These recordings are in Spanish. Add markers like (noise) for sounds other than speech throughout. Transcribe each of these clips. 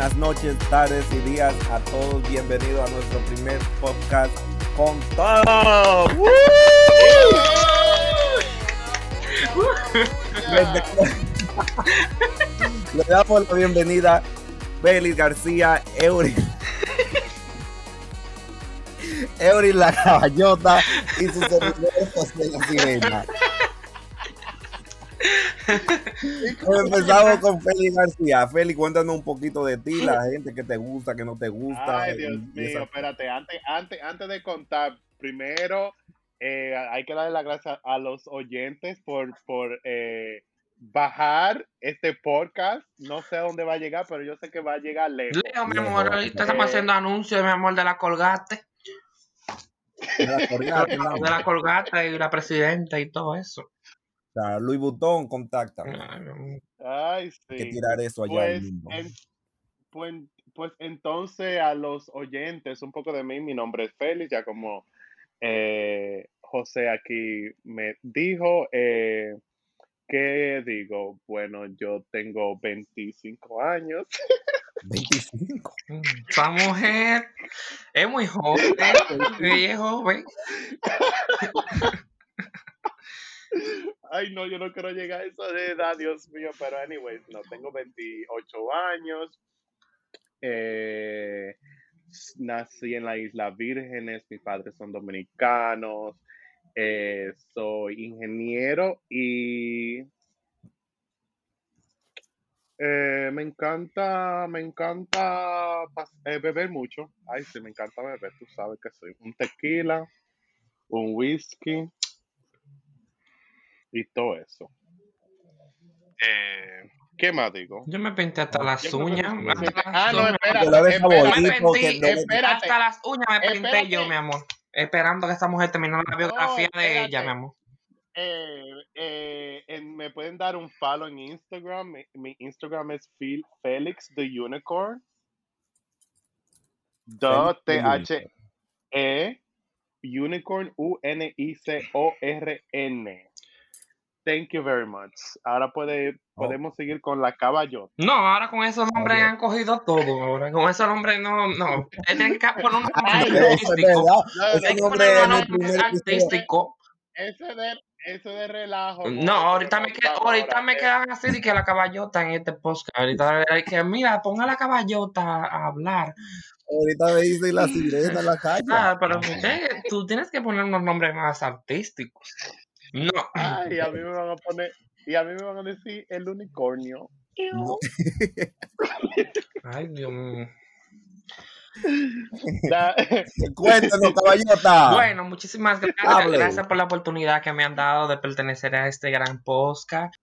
buenas noches, tardes y días a todos. Bienvenidos a nuestro primer podcast con todo. (laughs) (laughs) Le damos la bienvenida Félix García, Eury. (laughs) Eury la caballota y sus servidores José la sirena. Empezamos con Félix García. Félix, cuéntanos un poquito de ti, la gente que te gusta, que no te gusta. Ay, Dios y- y mío, esa- espérate, antes, antes, antes de contar, primero eh, hay que darle las gracias a los oyentes por, por eh, bajar este podcast. No sé a dónde va a llegar, pero yo sé que va a llegar lejos. Leo, mi Lejos. amor, ahorita estamos Eh. haciendo anuncios, mi amor, de la Colgate. de la Colgate. De la Colgate y la presidenta y todo eso. O sea, Luis Butón, contacta. Ay, Hay que tirar eso allá al Pues, en- pues, pues entonces a los oyentes, un poco de mí, mi nombre es Félix, ya como eh, José aquí me dijo, eh, ¿qué digo? Bueno, yo tengo 25 años. (laughs) 25. Mm, Esa mujer es muy joven. (laughs) Es joven. (laughs) Ay, no, yo no quiero llegar a esa edad, Dios mío, pero anyways, no, tengo 28 años. Eh, nací en la Isla Vírgenes, mis padres son dominicanos. eh, soy ingeniero y eh, me encanta, me encanta beber mucho. Ay, sí, me encanta beber, tú sabes que soy un tequila, un whisky y todo eso. Eh, ¿Qué más digo? Yo me pinté hasta las Yo uñas. hasta suficiente. las Ah, no, uñas. espérate, me pinté, hasta las uñas me pinté Espérate. yo, mi amor. Esperando que esta mujer terminara la biografía de ella, mi amor. Eh, eh, me pueden dar un follow en Instagram. Mi, mi Instagram es Fel- Felix the Unicorn. Do Félix the T H E Unicorn U N I C O R N. Thank you very much. Ahora puede, Oh. podemos seguir con la caballota. No, ahora con esos nombres han cogido todo. Ahora con esos nombres no, no. Tienen que poner un nombre Ay, Eso es artístico. Tienen que poner un nombre artístico. Ese de, ese de relajo. No, ahorita me, qued- ahorita ahora, me eh. quedan así de que la caballota en este podcast. Ahorita hay que, mira, ponga la caballota a hablar. Ahorita me dice la sirena en la calle. (laughs) Ah, pero tú tienes que poner unos nombres más artísticos. No. (laughs) Ay, a mí me van a poner, y a mí me van a decir el unicornio. No. (laughs) Ay, Dios mío. (laughs) Cuéntanos, caballota. Bueno, muchísimas gracias. Hable. Gracias por la oportunidad que me han dado de pertenecer a este gran podcast.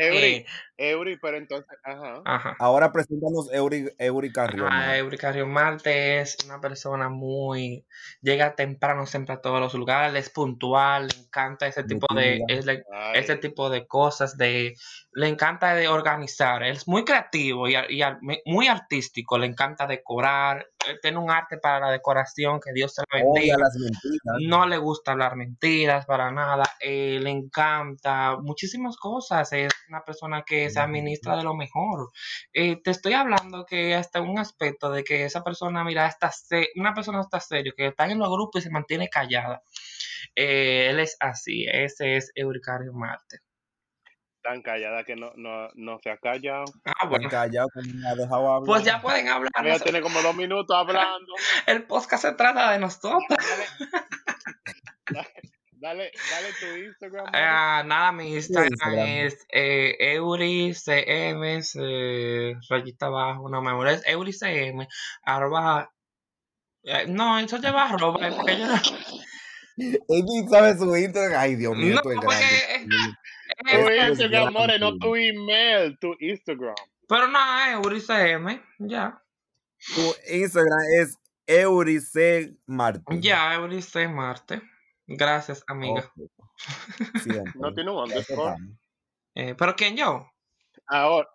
Eury, Eh, (laughs) Eury, pero entonces, ajá. ajá. Ahora preséntanos Eury, Eury Carrión. Ah, Euricario Marte es una persona muy. llega temprano siempre a todos los lugares, es puntual, le encanta ese tipo de. Es le- ese tipo de cosas, de le encanta de organizar, él es muy creativo y, y muy artístico, le encanta decorar, tiene un arte para la decoración que Dios se lo bendiga. Odia las mentiras. No le gusta hablar mentiras para nada, eh, le encanta muchísimas cosas, es una persona que se administra de lo mejor. Eh, te estoy hablando que hasta un aspecto de que esa persona, mira, está se- una persona está serio, que está en los grupos y se mantiene callada. Eh, él es así, ese es Euricario Marte. Tan callada que no, no, no se ha callado. Ah, bueno. callado que no me ha dejado hablar. Pues ya pueden hablar. No sé, tiene como dos minutos hablando. (laughs) El podcast se trata de nosotros. (laughs) Dale, dale, dale tu Instagram. Ah, nada, mi Instagram Instagram? es eh, EuriCM, eh, rayita abajo, no me acuerdo, es EuriCM, arroba. eh, no, eso lleva arroba, porque yo no. (laughs) Él sabe su Instagram. Ay, Dios mío, No, esto es porque- grande. Tu Instagram, more, no tu email, tu Instagram. Pero no, EuriCM, ya. Tu Instagram es Eurice Martín. Ya, EuriCM Marte. Gracias, amiga. (laughs) No tiene un underscore. Eh, ¿Pero quién yo? Ahora,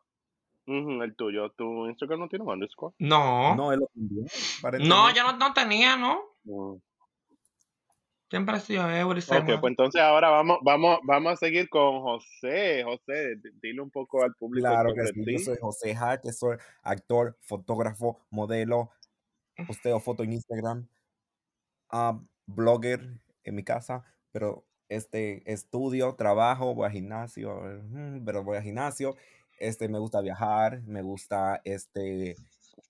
el tuyo, tu Instagram no tiene un underscore. No. No, No, él lo cambió. aparentemente. yo no, no tenía, ¿no? Mm. Siempre ha sido Eury. Ok, pues entonces ahora vamos, vamos, vamos a seguir con José. José, dile un poco al público Claro que sí, yo soy José Hart, soy actor, fotógrafo, modelo, posteo foto en Instagram, ah, blogger en mi casa, pero este estudio, trabajo, voy al gimnasio, mm, pero voy al gimnasio, este me gusta viajar, me gusta este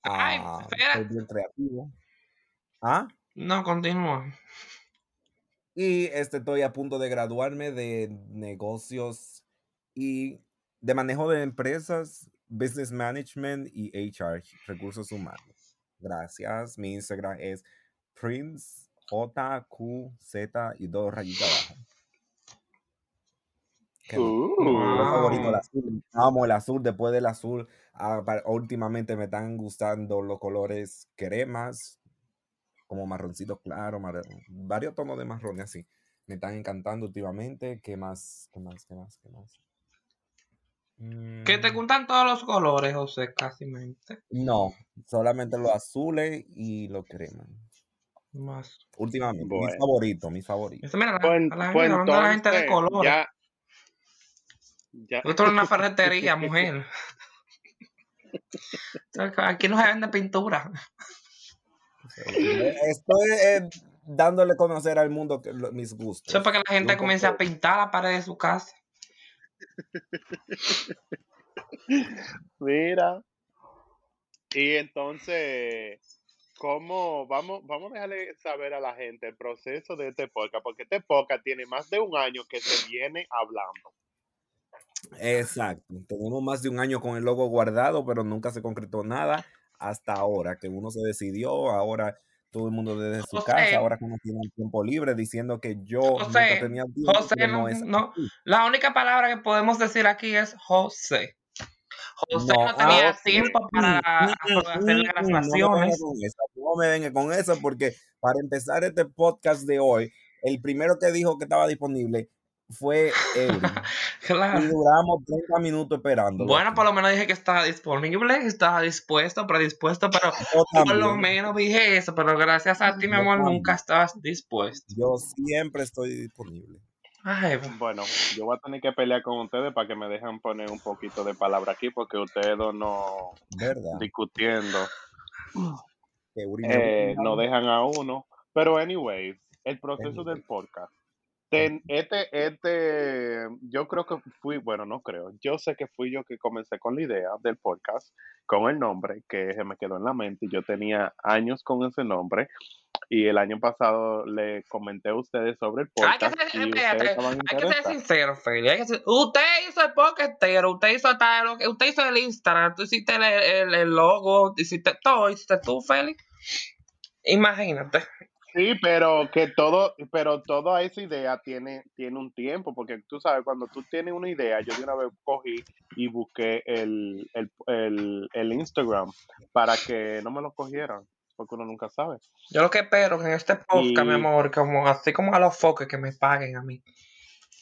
Ay, ah, espera. soy bien creativo. ¿Ah? No, continúa. Y este, estoy a punto de graduarme de negocios y de manejo de empresas, business management y HR, recursos humanos. Gracias. Mi Instagram es Prince J Q Z y dos rayitas abajo. Favorito, el Wow. azul. Amo el azul. Después del azul, ah, últimamente me están gustando los colores cremas, como marroncito claro, mar- varios tonos de marrón así. Me están encantando últimamente. ¿Qué más? ¿Qué más? ¿Qué más? ¿Qué más? Que te Mm, gustan todos los colores, José, casi mente. no, solamente los azules y los cremas. Más. Últimamente, mi Bueno, favorito, mi favorito. Eso, mira, la, pues, a la, pues la gente de colores. ya, ya. Esto es una ferretería, (laughs) mujer. (laughs) Aquí no se vende pintura. Estoy eh, dándole a conocer al mundo que- lo- mis Eso es gustos. para que la gente comience a pintar la pared de su casa. Mira. Y entonces, ¿cómo vamos, vamos a dejarle saber a la gente el proceso de este podcast? Porque este podcast tiene más de un año que se viene hablando. exacto. Tenemos más de un año con el logo guardado, pero nunca se concretó nada hasta ahora, que uno se decidió, ahora todo el mundo desde su casa, ahora que uno tiene tiempo libre, diciendo que yo nunca José, tenía tiempo, José, no, es no. La única palabra que podemos decir aquí es José. José No, no ah, tenía tiempo mm, para mm, hacer las mm, mm, no me venga grabaciones. con no con esa, porque para empezar este podcast de hoy, el primero que dijo que estaba disponible fue Eury. (laughs) Y duramos 30 minutos esperándolo Bueno, por lo menos dije que estaba disponible, estaba dispuesto, predispuesto, pero (laughs) Yo por lo menos dije eso, pero gracias a ti, mi amor, nunca estabas dispuesto. Yo siempre estoy disponible. Ay, (laughs) Bueno, yo voy a tener que pelear con ustedes para que me dejen poner un poquito de palabra aquí, porque ustedes dos no ¿Verdad? discutiendo, Que eh, no dejan a uno. Pero, anyways, el proceso Anyway. del podcast. Ten- este, este, yo creo que fui, bueno, no creo, yo sé que fui yo que comencé con la idea del podcast, con el nombre que se me quedó en la mente. Yo tenía años con ese nombre y el año pasado le comenté a ustedes sobre el Hay que podcast ser, espérate, hay que ser sincero, Feli. Hay que ser- usted hizo el poquetero, usted hizo tal, usted hizo el Instagram, tú hiciste el, el, el logo, hiciste todo, hiciste tú, Feli. Imagínate. Sí, pero que todo, pero toda esa idea tiene, tiene un tiempo, porque tú sabes, cuando tú tienes una idea, yo de una vez cogí y busqué el, el, el, el Instagram para que no me lo cogieran, porque uno nunca sabe. Yo lo que espero que en este podcast, mi amor, como así como a los foques que me paguen a mí.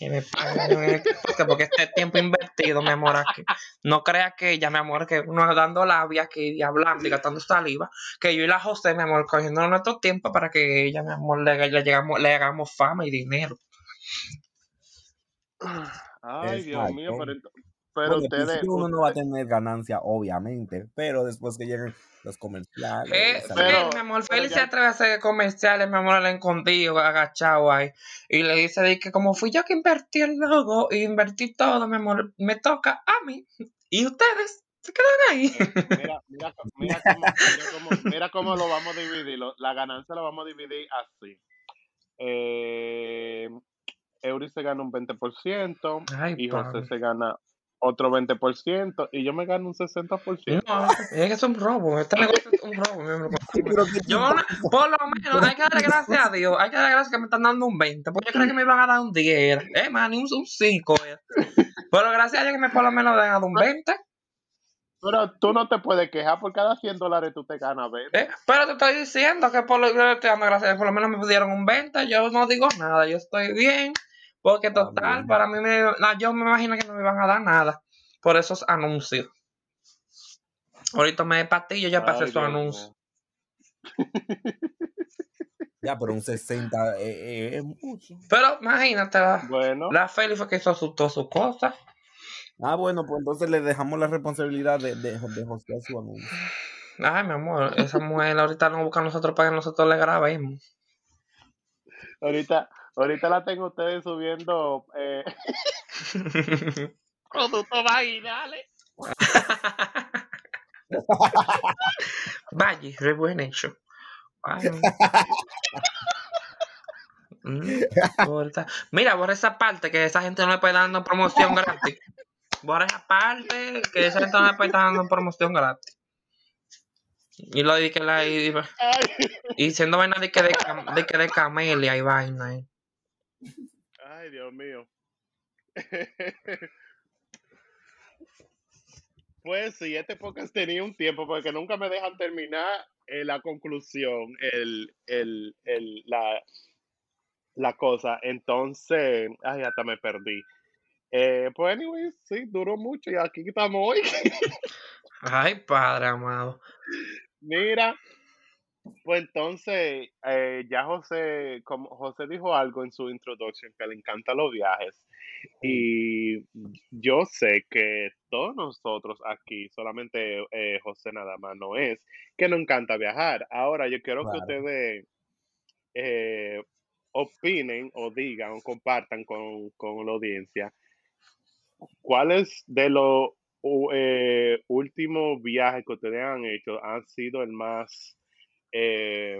Que me paguen en este podcast, porque este tiempo invertido, mi amor, aquí. No creas que ella, mi amor, que uno dando labia aquí y hablando y gastando saliva, que yo y la José, mi amor, cogiendo nuestro tiempo para que ella, mi amor, le, le, llegamos, le hagamos fama y dinero. Ay, Dios mío, pero, pero Bueno, al ustedes, uno no va a tener ganancia, obviamente, pero después que lleguen los comerciales, Eh, pero, mi amor, Feli se atreve a hacer comerciales, mi amor, al escondido, agachado ahí. Y le dice de que como fui yo que invertí el logo y invertí todo, mi amor, me toca a mí. Y ustedes se quedan ahí. eh, mira, mira, mira (laughs) cómo, mira cómo, mira cómo lo vamos a dividir, lo- la ganancia la vamos a dividir así. Eh, Eury se gana un 20% Ay, y José padre. se gana otro 20% y yo me gano un 60%. No, es que es un robo. Este negocio es un robo, (laughs) Yo, por lo menos, hay que darle gracias a Dios. Hay que darle gracias que me están dando un 20. Porque yo creía que me iban a dar un 10. Eh, man, un, un 5. eh. Pero gracias a Dios que me por lo menos han dado un 20. Pero tú no te puedes quejar, por cada 100 dólares tú te ganas 20. Eh, pero te estoy diciendo que por lo, le estoy dando gracias, por lo menos me dieron un 20, yo no digo nada, yo estoy bien, porque Está total, para mí, me, no, yo me imagino que no me iban a dar nada por esos anuncios. Ahorita me pastillo, ya pasé Ay, esos Dios anuncios. mío. (laughs) Ya, pero un 60 eh, eh, es mucho. Pero imagínate, la, Bueno, la Feli fue que hizo su, todas sus cosas. Ah, bueno, pues entonces le dejamos la responsabilidad de, de, de hostear su anuncio. Ay, mi amor, esa mujer ahorita nos busca a nosotros para que nosotros le grabemos. ahorita, ahorita la tengo ustedes subiendo eh, (laughs) productos vaginales. (laughs) Vaya, re buen hecho. Ay, mm, Mira, borra esa parte que esa gente no le puede dar dando promoción gratis. Borra esa parte que esa gente no le puede estar dando promoción gratis. Y lo de que la y, y diciendo vaina de que de, cam- de que de camelia y vaina. eh. Ay, Dios mío. Pues sí, este podcast tenía un tiempo porque nunca me dejan terminar eh, la conclusión, el, el, el, la, la cosa. Entonces, ay, hasta me perdí. Eh, pues, anyway, sí, duró mucho y aquí estamos hoy. Ay, padre amado. Mira, pues entonces, eh, ya José, como José dijo algo en su introducción, que le encantan los viajes. Y yo sé que todos nosotros aquí, solamente eh, José nada más no es, que nos encanta viajar. Ahora, yo quiero que ustedes eh, opinen o digan o compartan con, con la audiencia cuáles de los últimos viajes que ustedes han hecho han sido el más, eh,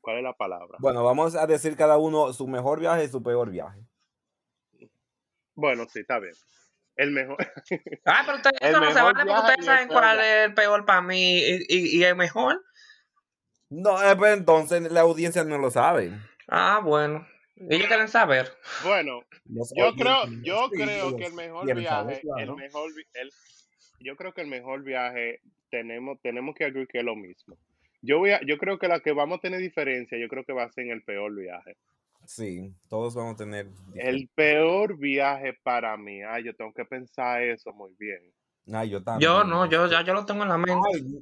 ¿cuál es la palabra? Bueno, vamos a decir cada uno su mejor viaje y su peor viaje. Bueno, sí, está bien. El mejor. (laughs) Ah, pero ustedes, eso no se vale porque ustedes saben cuál viaje. es el peor para mí y, y, y el mejor. No, eh, pues entonces la audiencia no lo sabe. Ah, bueno. Ellos quieren saber. Bueno, yo creo, yo creo que el mejor viaje, el mejor, el, yo creo que el mejor viaje tenemos, tenemos que agregar que es lo mismo. Yo voy a, yo creo que la que vamos a tener diferencia, yo creo que va a ser en el peor viaje. Sí, todos vamos a tener. El peor viaje para mí, ay, yo tengo que pensar eso muy bien. Ay, yo también. Yo no, yo ya yo lo tengo en la mente. Ay,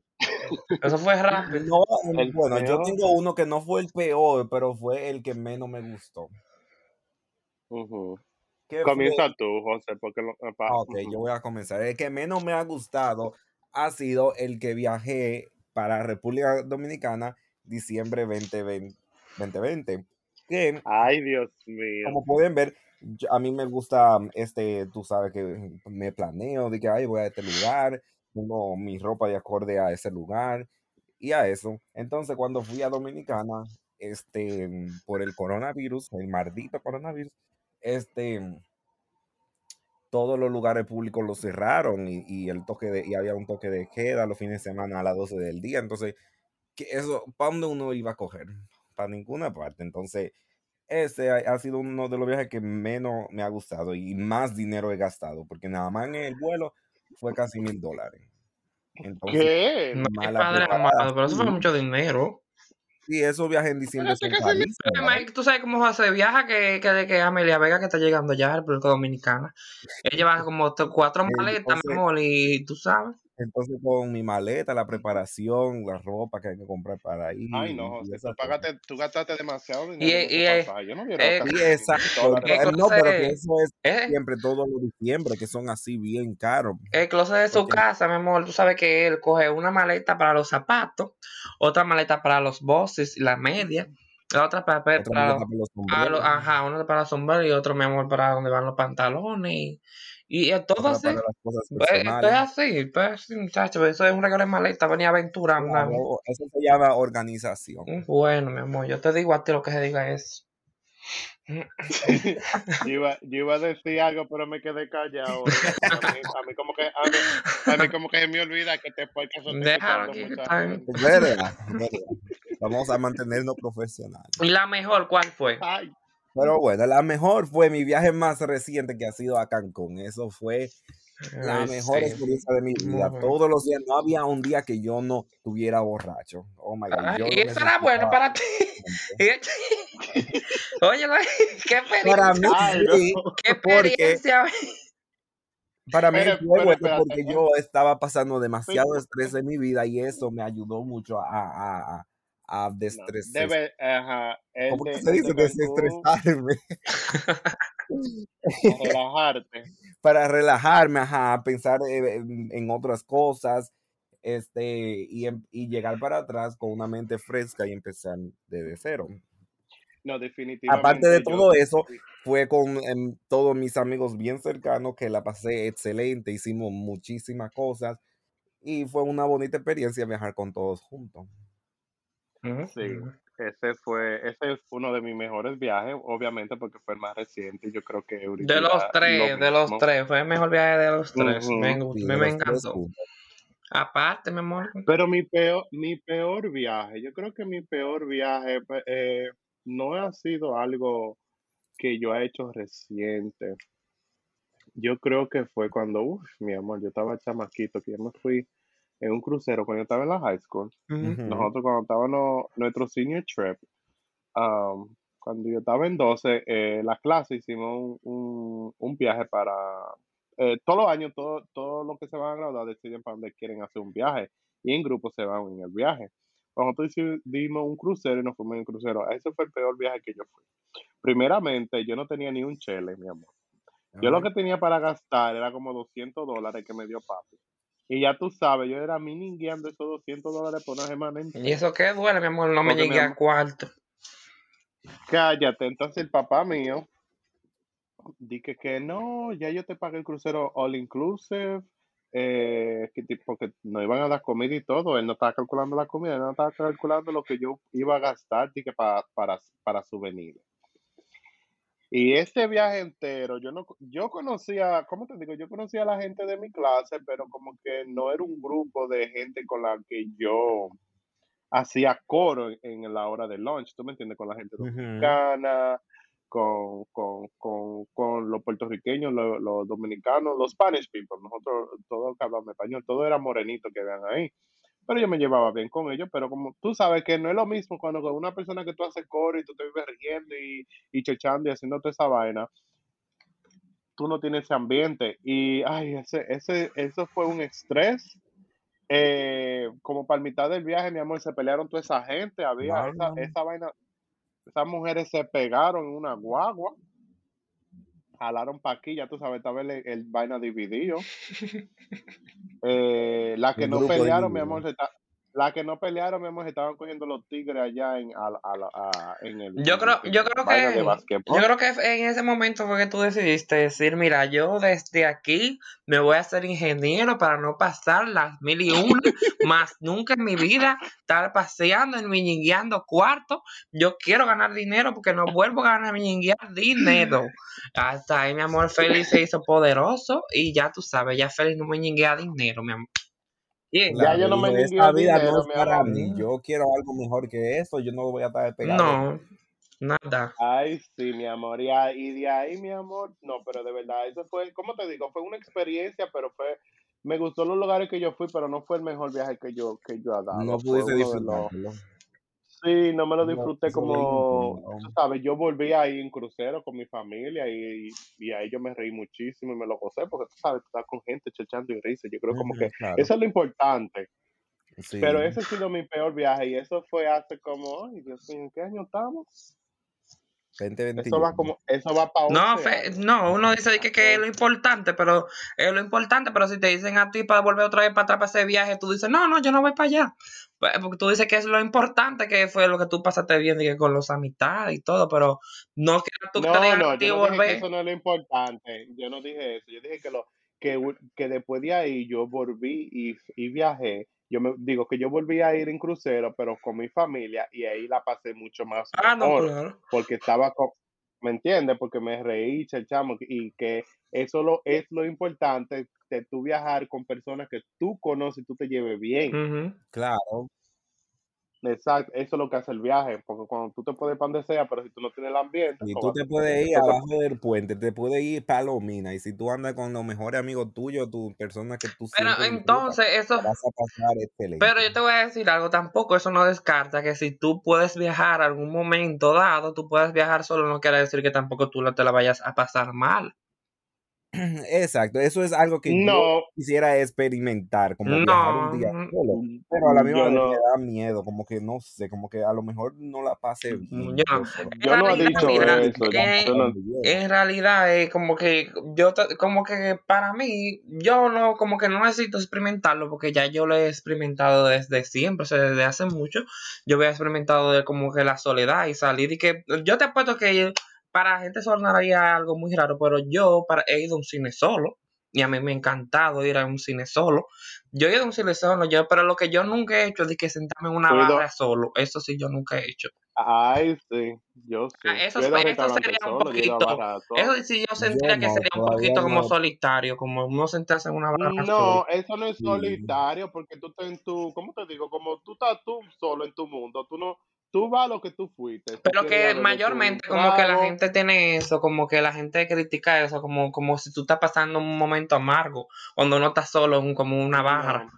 Eso fue rápido. no, El bueno, yo tengo uno que no fue el peor, pero fue el que menos me gustó. Fue- Comienza tú, José, porque lo, Ah, Ok, yo voy a comenzar. El que menos me ha gustado ha sido el que viajé para República Dominicana diciembre 2020. 2020 que, Ay, Dios mío. como pueden ver, yo- a mí me gusta, este, tú sabes que me planeo de que ay, voy a este lugar, pongo mi ropa de acorde a ese lugar y a eso. Entonces, cuando fui a Dominicana, este, por el coronavirus, el maldito coronavirus, este, todos los lugares públicos los cerraron y, y el toque de, y había un toque de queda los fines de semana a las 12 del día. Entonces, que eso, ¿para dónde uno iba a coger? Para ninguna parte. Entonces, ese ha, ha sido uno de los viajes que menos me ha gustado y más dinero he gastado, porque nada más en el vuelo fue casi mil dólares. Entonces, ¿Qué? Mala padre amado, pero eso fue mucho dinero. Sí, esos viajes en diciembre ese mi- carísimos. Mike, Tú sabes cómo se viaja que, que que Amelia Vega que está llegando ya a República Dominicana. Ella lleva como cuatro maletas, mi amor, y tú sabes. Entonces con mi maleta, la preparación, la ropa que hay que comprar para ir Ay, no, y José, tú, cosas. pagaste, tú gastaste demasiado Y, dinero en y, eh, pasaje. Yo no quiero eh, gastar Sí, 100 exacto. pero- no, pero que (laughs) eso es eh, siempre todos los diciembre, que son así bien caros. el closet de su Porque casa, mi amor, tú sabes que él coge una maleta para los zapatos, otra maleta para los bosses y la media, la otra para, para, otra para los, para los para los- sombreros, ajá, una para los sombreros y otro, mi amor, para donde van los pantalones. Y, y es todo así. Pues, Esto es así, pues así, muchacho, eso es un regalo de maleta, venía aventurando. Claro, eso se llama organización. Bueno, mi amor, yo te digo a ti lo que se diga es. (laughs) Yo iba, yo iba a decir algo, pero me quedé callado. A mí, a mí como que, a mí, a mí como que se me olvida que te estoy Déjalo aquí, verdad. Vamos a mantenernos profesionales. ¿Y la mejor cuál fue? Ay, Pero bueno, la mejor fue mi viaje más reciente que ha sido a Cancún. Eso fue la Ay, mejor sí. experiencia de mi vida. Muy bien. Todos los días, no había un día que yo no estuviera borracho. Oh my God, Ay, yo y eso era bueno para ti. (laughs) Oye, (laughs) qué Para mí, experiencia. ay, no. Qué experiencia. para mí Pero, fue pero bueno porque yo estaba pasando demasiado estrés en mi vida y eso me ayudó mucho a, a- a- a No, destresar. ajá, el ¿Cómo de, se dice? Desestresarme. a relajarte. (laughs) Para relajarme, ajá, pensar eh, en, en otras cosas, este, y, em- y llegar para atrás con una mente fresca y empezar desde cero. No, Aparte de definitivamente yo, todo eso, fue con em, todos mis amigos bien cercanos que la pasé excelente, hicimos muchísimas cosas y fue una bonita experiencia viajar con todos juntos. Sí, ese fue, ese fue uno de mis mejores viajes, obviamente porque fue el más reciente. Yo creo que De los lo tres, de los tres, fue el mejor viaje de los tres. Me, Sí, me, me encantó. Aparte, mi amor. Pero mi peor, mi peor viaje, yo creo que mi peor viaje pues, eh, no ha sido algo que yo he hecho reciente. Yo creo que fue cuando, uff, mi amor, yo estaba chamaquito, que yo me fui en un crucero cuando yo estaba en la high school. Nosotros cuando estábamos nuestro senior trip, um, cuando yo estaba en 12, eh, la clase hicimos un, un, un viaje para... eh, todos los años, todo, todo lo que se van a graduar deciden para dónde quieren hacer un viaje. Y en grupo se van en el viaje. Nosotros dimos un crucero y nos fuimos en el crucero. Ese fue el peor viaje que yo fui. Primeramente, yo no tenía ni un chele, mi amor. Yo lo que tenía para gastar era como 200 dólares que me dio papi. Y ya tú sabes, yo era miningueando esos 200 dólares por una semana Y eso que duele, mi amor, no me Porque llegué a cuarto. cállate. Entonces el papá mío dije que no, ya yo te pagué el crucero all inclusive, eh, que tipo que no iban a dar comida y todo. Él no estaba calculando la comida, él no estaba calculando lo que yo iba a gastar dije, para, para, para souvenirs. Y ese viaje entero, yo no, yo conocía, ¿cómo te digo? Yo conocía a la gente de mi clase, pero como que no era un grupo de gente con la que yo hacía coro en, la hora de lunch, ¿tú me entiendes? Con la gente dominicana, con, con, con, con los puertorriqueños, los, los dominicanos, los Spanish people, nosotros todos que hablamos español, todo era morenito que vean ahí. Pero yo me llevaba bien con ellos, pero como tú sabes que no es lo mismo cuando con una persona que tú haces coro y tú te vives riendo y, y chechando y haciendo toda esa vaina, tú no tienes ese ambiente. Y, ay, ese, ese, eso fue un estrés. Eh, como para mitad del viaje, mi amor, se pelearon toda esa gente, había esa, esa vaina, esas mujeres se pegaron en una guagua, jalaron pa' aquí, ya tú sabes, estaba el, el vaina dividido. (laughs) Eh, las que no pelearon, mi amor, se está, las que no pelearon, mi amor, estaban cogiendo los tigres allá en, a, a, la- a- en el Yo creo, en yo creo que, yo creo que en ese momento fue que tú decidiste decir, mira, yo desde aquí me voy a hacer ingeniero para no pasar las mil y una, (laughs) más nunca en mi vida estar paseando, miñingueando cuarto. Yo quiero ganar dinero porque no vuelvo a ganar miñinguear dinero. Hasta ahí, mi amor, Félix se hizo poderoso y ya tú sabes, ya Félix no miñinguea dinero, mi amor. Bien. Ya yo no me esta vida no es para mí. Yo quiero algo mejor que eso. Yo no voy a estar pegado. No, nada. Ay, sí, mi amor. Y, de ahí, mi amor, no, pero de verdad, eso fue, ¿cómo te digo? Fue una experiencia, pero fue, me gustó los lugares que yo fui, pero no fue el mejor viaje que yo, que yo he No dado. Fue pudiste uno de los, disfrutártelo. Sí, no me lo disfruté eso como, tú sabes, yo volví ahí en crucero con mi familia y, y ahí yo me reí muchísimo y me lo gocé, porque tú sabes, tú estás con gente chechando y risa. Yo creo como que claro. eso es lo importante. Sí. Pero ese ha sido mi peor viaje y eso fue hace como, ay, Dios mío, ¿en qué año estamos? Eso 2021. va como, eso va para No, 11 Fe- años. no, uno dice que, que es lo importante, pero es lo importante, pero si te dicen a ti para volver otra vez para atrás para ese viaje, tú dices, no, no, yo no voy para allá. Pues, Porque tú dices que es lo importante, que fue lo que tú pasaste bien y que con los amistades y todo, pero no quieras tú que te No, no, yo no dije que eso no es lo importante. Yo no dije eso. Yo dije que lo que, que después de ahí yo volví y, y viajé. Yo me digo que yo volví a ir en crucero, pero con mi familia y ahí la pasé mucho más Ah, no, mejor claro. porque estaba con, ¿me entiendes? Porque me reí, chamo y que eso lo es lo importante de tú viajar con personas que tú conoces y tú te lleves bien. Claro. Exacto, eso es lo que hace el viaje, porque cuando tú te puedes ir para donde sea, pero si tú no tienes el ambiente, Y no tú te puedes ir te- abajo del puente, te puedes ir para Lomina. Y si tú andas con los mejores amigos tuyos, tus personas que tú Pero entonces, eso, vas a pasar excelente. pero yo te voy a decir algo, tampoco eso no descarta que si tú puedes viajar algún momento dado, tú puedes viajar solo, no quiere decir que tampoco tú no te la vayas a pasar mal. (clears throat) Exacto, eso es algo que yo No, quisiera experimentar, como viajar un día No, solo, pero a la misma yo vez me no, da miedo, como que no sé, como que a lo mejor no la pase mm, bien yo no. yo yo no he realidad, dicho mira, eso. eh, Yo no, en realidad es como que yo, como que para mí, yo no, como que no necesito experimentarlo porque ya yo lo he experimentado desde siempre, o sea, desde hace mucho. Yo había experimentado de como que la soledad y salir y que yo te apuesto que para la gente sonaría algo muy raro, pero yo para, he ido a un cine solo y a mí me ha encantado ir a un cine solo. Yo he ido a un cine solo, yo, pero lo que yo nunca he hecho es de que sentarme en una yo barra solo, eso sí yo nunca he hecho. ay, sí, yo sí. Ah, Eso, Yo sería un solo, yo poquito, eso sí yo Yo sentiría que no, sería un poquito como no, solitario, como uno sentarse en una barra solo. No, eso no es solitario porque tú estás en tu, ¿cómo te digo? Como tú estás tú solo en tu mundo, tú no, tú vas a lo que tú fuiste, tú Pero que mayormente como que la gente tiene eso, como que la gente critica eso, como, como si tú estás pasando un momento amargo, cuando uno está solo en como una barra, no,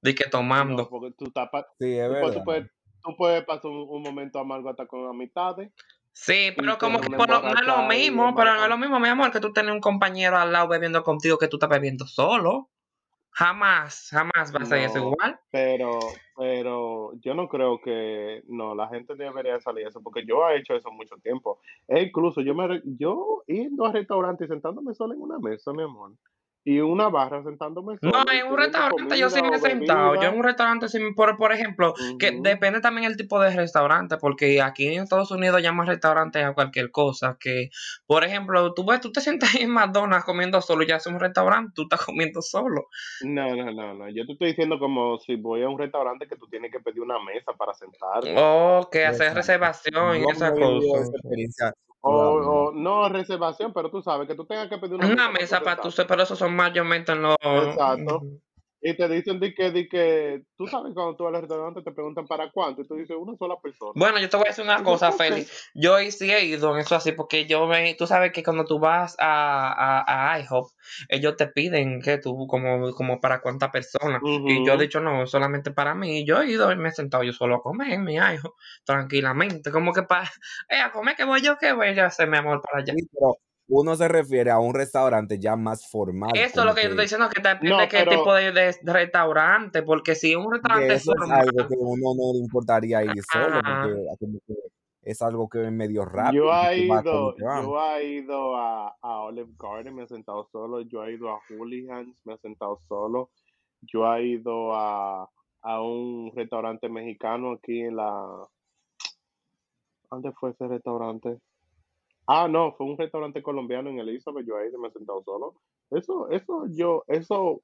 de que no, tomando. porque tú estás, pa- Sí, es tú, puedes- tú verdad. puedes, tú puedes pasar un, un momento amargo hasta con amistades Sí, pero como que lo- no es lo mismo, pero no es lo mismo, mi amor, que tú tenés un compañero al lado bebiendo contigo que tú estás bebiendo solo. Jamás, jamás va a ser eso No, igual. pero, pero yo no creo que, no, la gente debería salir eso, porque yo he hecho eso mucho tiempo. E incluso yo me, yo yendo a restaurantes y sentándome solo en una mesa, mi amor, y una barra sentándome No, solo en un restaurante yo sí me he sentado. Yo en un restaurante sí, me- por, por ejemplo, que depende también el tipo de restaurante, porque aquí en Estados Unidos llaman restaurante a cualquier cosa. Que, por ejemplo, tú ves, tú te sientas en McDonald's comiendo solo, ya es un restaurante, tú estás comiendo solo. No, no, no, no. Yo te estoy diciendo como si voy a un restaurante que tú tienes que pedir una mesa para sentarte. O que hacer reservación y esas cosas. esa O, o no. reservación, pero tú sabes que tú tengas que pedir una Una mesa para tú pero esos son mayormente en los... Exacto. Y te dicen de que, de que, tú sabes cuando tú vas al restaurante te preguntan para cuánto y tú dices una sola persona. Bueno, yo te voy a decir una cosa. Félix. Yo sí he ido en eso así, porque yo me, tú sabes que cuando tú vas a, a, a IHOP, ellos te piden que tú, como, como para cuántas personas. Y yo he dicho, no, solamente para mí. Yo he ido y me he sentado yo solo a comer en mi IHOP, tranquilamente. Como que para, (laughs) eh, a comer que voy yo, que voy a hacer mi amor para allá. Sí, pero uno se refiere a un restaurante ya más formal, Eso es lo que yo te estoy que, diciendo, que depende No, de qué tipo de, de restaurante, porque si es un que restaurante eso es formal, algo que uno no le importaría ir solo, porque que es algo que es medio yo rápido, he que vas como ido, que yo he ido a, a Olive Garden, me he sentado solo. Yo he ido a Hooligans, me he sentado solo. Yo he ido a, a un restaurante mexicano aquí en la... ¿Dónde fue ese restaurante? Ah, no, fue un restaurante colombiano en Elizabeth, yo ahí me he sentado solo. Eso, eso, yo, eso,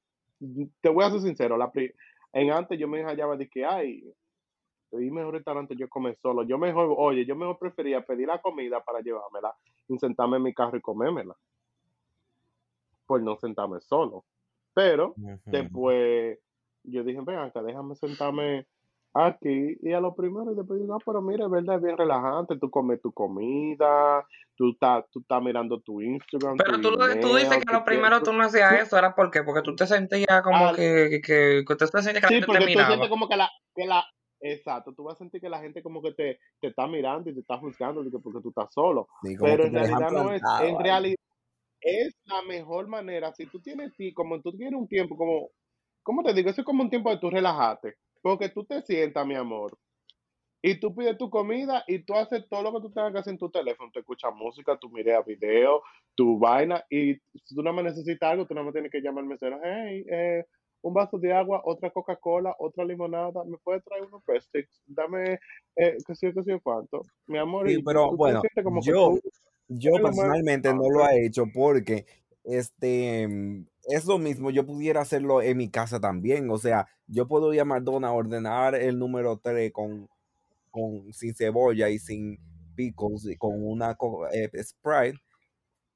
te voy a ser sincero, la pri- en antes yo me hallaba de que, ay, y mejor restaurante yo comer solo. Yo mejor, oye, yo mejor prefería pedir la comida para llevármela y sentarme en mi carro y comérmela, por no sentarme solo. Pero después yo dije, ven acá, déjame sentarme aquí. Y a lo primero, y después digo, ah, pero mira, es verdad, es bien relajante. Tú comes tu comida, tú estás, tú estás mirando tu Instagram, Pero tu tú, lo que tú dices email, que a lo primero tú- tú no hacías tú- eso, ¿era por qué? Porque tú te sentías como al- que, que, que, te sentías que la sí, gente te porque tú sientes miraba. como que la, que la, exacto, tú vas a sentir que la gente como que te, te está mirando y te está juzgando porque tú estás solo. Sí, Pero en realidad no es, en ahí. realidad es la mejor manera. Si tú tienes, ti- como tú tienes un tiempo, como, ¿cómo te digo? Eso es como un tiempo de tú relajarte. Porque tú te sientas, mi amor, y tú pides tu comida y tú haces todo lo que tú tengas que hacer en tu teléfono. Tú escuchas música, tú miras video, tu vaina, y si tú nada más necesitas algo, tú nada más tienes que llamar al mesero, hey, eh, un vaso de agua, otra Coca-Cola, otra limonada, ¿me puedes traer unos Prestige? Dame, eh, qué sé yo, qué sé yo cuánto. Mi amor, Sí, pero tú bueno, sientes como que yo, tú yo personalmente no lo he hecho porque este mm, es lo mismo, yo pudiera hacerlo en mi casa también, o sea, yo puedo ir a McDonald's, ordenar el número 3 con, con sin cebolla y sin pickles y con una eh, Sprite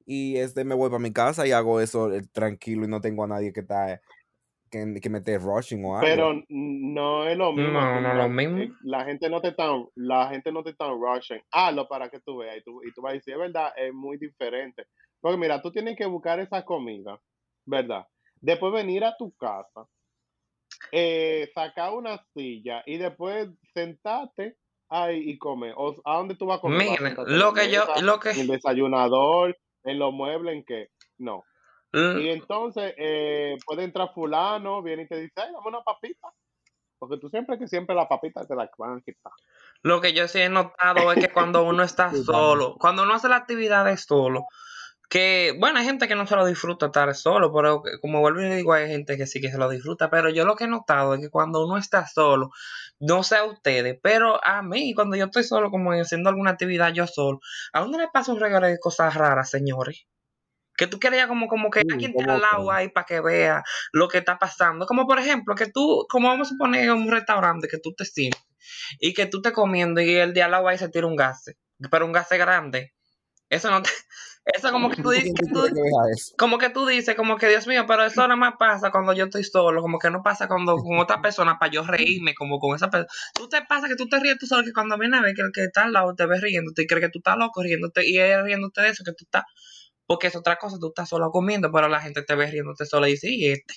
y este me voy para mi casa y hago eso eh, tranquilo y no tengo a nadie que está que, que me esté rushing o algo. Pero no es lo mismo. No, lo mismo. eh, la gente no te están, la gente no te están rushing. Hazlo para que tú veas y tú, y tú vas a decir, es verdad, es muy diferente. Porque mira, tú tienes que buscar esa comida, ¿verdad? Después venir a tu casa, eh, sacar una silla y después sentarte ahí y comer. O, ¿A dónde tú vas a comer? ¿Vas a Miren, sentarte en lo que yo, mesa, lo que, en el desayunador, en los muebles, en qué? No. Mm, Y entonces eh, puede entrar fulano, viene y te dice, ay, dame una papita. Porque tú siempre que siempre la papita te la van a quitar. Lo que yo sí he notado es que cuando uno está (laughs) solo, cuando uno hace la actividad de solo, que, bueno, hay gente que no se lo disfruta estar solo, pero como vuelvo y digo, hay gente que sí que se lo disfruta, pero yo lo que he notado es que cuando uno está solo, no sé a ustedes, pero a mí, cuando yo estoy solo, como haciendo alguna actividad yo solo, ¿a dónde le pasa un regalo de cosas raras, señores? Que tú ya como, como que Sí, alguien te al lado que- ahí para que vea lo que está pasando. Como por ejemplo, que tú, como vamos a suponer en un restaurante, que tú te sientes y que tú estés comiendo y el de al lado ahí se tira un gas, pero un gas grande. Eso no te, eso como que tú dices, como que tú dices, como que Dios mío, pero eso nada más pasa cuando yo estoy solo, como que no pasa cuando con otra persona para yo reírme, como con esa persona. Tú te pasa que tú te ríes tú solo, que cuando viene a ver que el que está al lado te ve riéndote y cree que tú estás loco riéndote y él riéndote de eso, que tú estás, porque es otra cosa, tú estás solo comiendo, pero la gente te ve riéndote solo y dice, y este.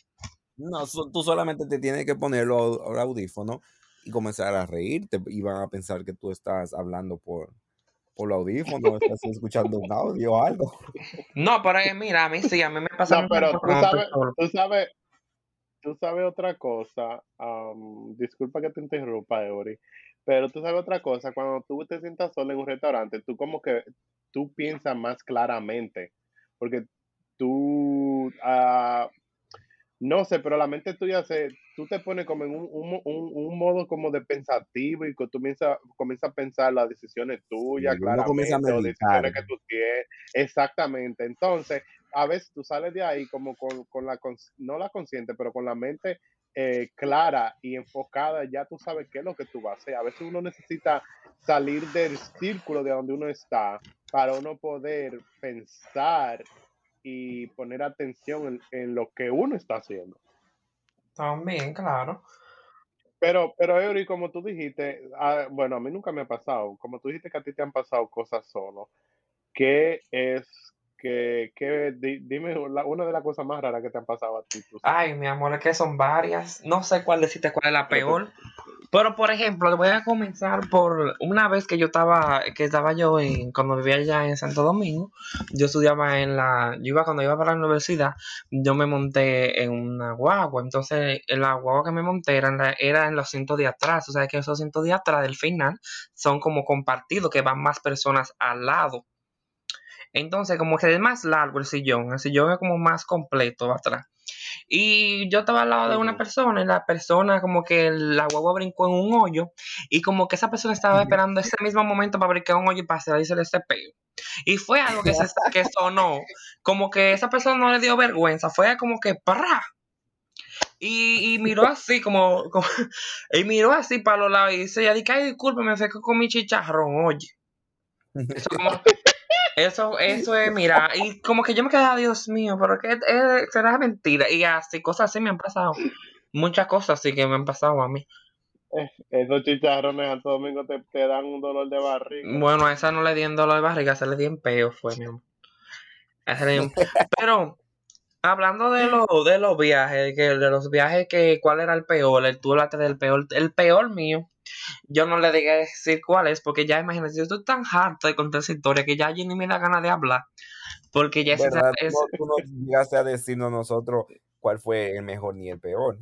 No, tú solamente te tienes que poner los audífonos y comenzar a reírte y van a pensar que tú estás hablando por, por los audífonos, estás escuchando un audio o algo. No, pero eh, mira, a mí sí, a mí me pasa No, pero tú sabes, tú sabes, tú sabes otra cosa. disculpa que te interrumpa, Eury. Pero tú sabes otra cosa, cuando tú te sientas solo en un restaurante, tú como que tú piensas más claramente. Porque tú, ah, no sé, pero la mente tuya se, tú te pones como en un, un, un- un modo como de pensativo y que tú comienzas, comienzas a pensar las decisiones tuyas a claramente o meditar. decisiones que tú tienes. Exactamente. Entonces, a veces tú sales de ahí como con, con la, cons- no la consciente, pero con la mente eh, clara y enfocada, ya tú sabes qué es lo que tú vas a hacer. A veces uno necesita salir del círculo de donde uno está para uno poder pensar y poner atención en, en lo que uno está haciendo. También, claro. Pero, pero Eury, como tú dijiste, ah, bueno, a mí nunca me ha pasado, como tú dijiste que a ti te han pasado cosas solo, ¿qué es, que, que, di- dime la- una de las cosas más raras que te han pasado a ti? tú? Ay, mi amor, es que son varias. No sé cuál decirte cuál es la peor. Pero, por ejemplo, voy a comenzar por una vez que yo estaba, que estaba yo en, cuando vivía allá en Santo Domingo, yo estudiaba en la, yo iba cuando iba para la universidad, yo me monté en una guagua, entonces en la guagua que me monté era en, la- era en los asientos de atrás, o sea que esos asientos de atrás del final son como compartidos, que van más personas al lado. Entonces, como que es más largo el sillón, el sillón es como más completo atrás. Y yo estaba al lado de una persona y la persona como que la guagua brincó en un hoyo y como que esa persona estaba esperando ese mismo momento para brincar un hoyo y para salirse ese peo. Y fue algo que, se, que sonó, como que esa persona no le dio vergüenza, fue como que ¡pra! Y, y miró así, como, como- (laughs) y miró así para los lados y dice, ya dije, ay, discúlpeme, fue que comí chicharrón, oye. (laughs) Eso como, eso, eso es, mira, y como que yo me quedaba, Dios mío, pero que eh, será mentira. Y así, cosas así me han pasado. Muchas cosas así que me han pasado a mí. Eh, Esos chicharrones a todo domingo te, te dan un dolor de barriga. Bueno, a esa no le di en dolor de barriga, se le di en peo, fue mi amor. A esa le (laughs) Pero, hablando de (laughs) los de los viajes, que de los viajes que cuál era el peor, el, tú hablaste del peor, el peor mío, yo no le dije decir cuál es, porque ya imagínate, yo estoy tan harto de contar esa historia que ya yo ni me da ganas de hablar. Porque ya ¿Verdad? Tú es, no, tú no llegaste a decirnos nosotros cuál fue el mejor ni el peor.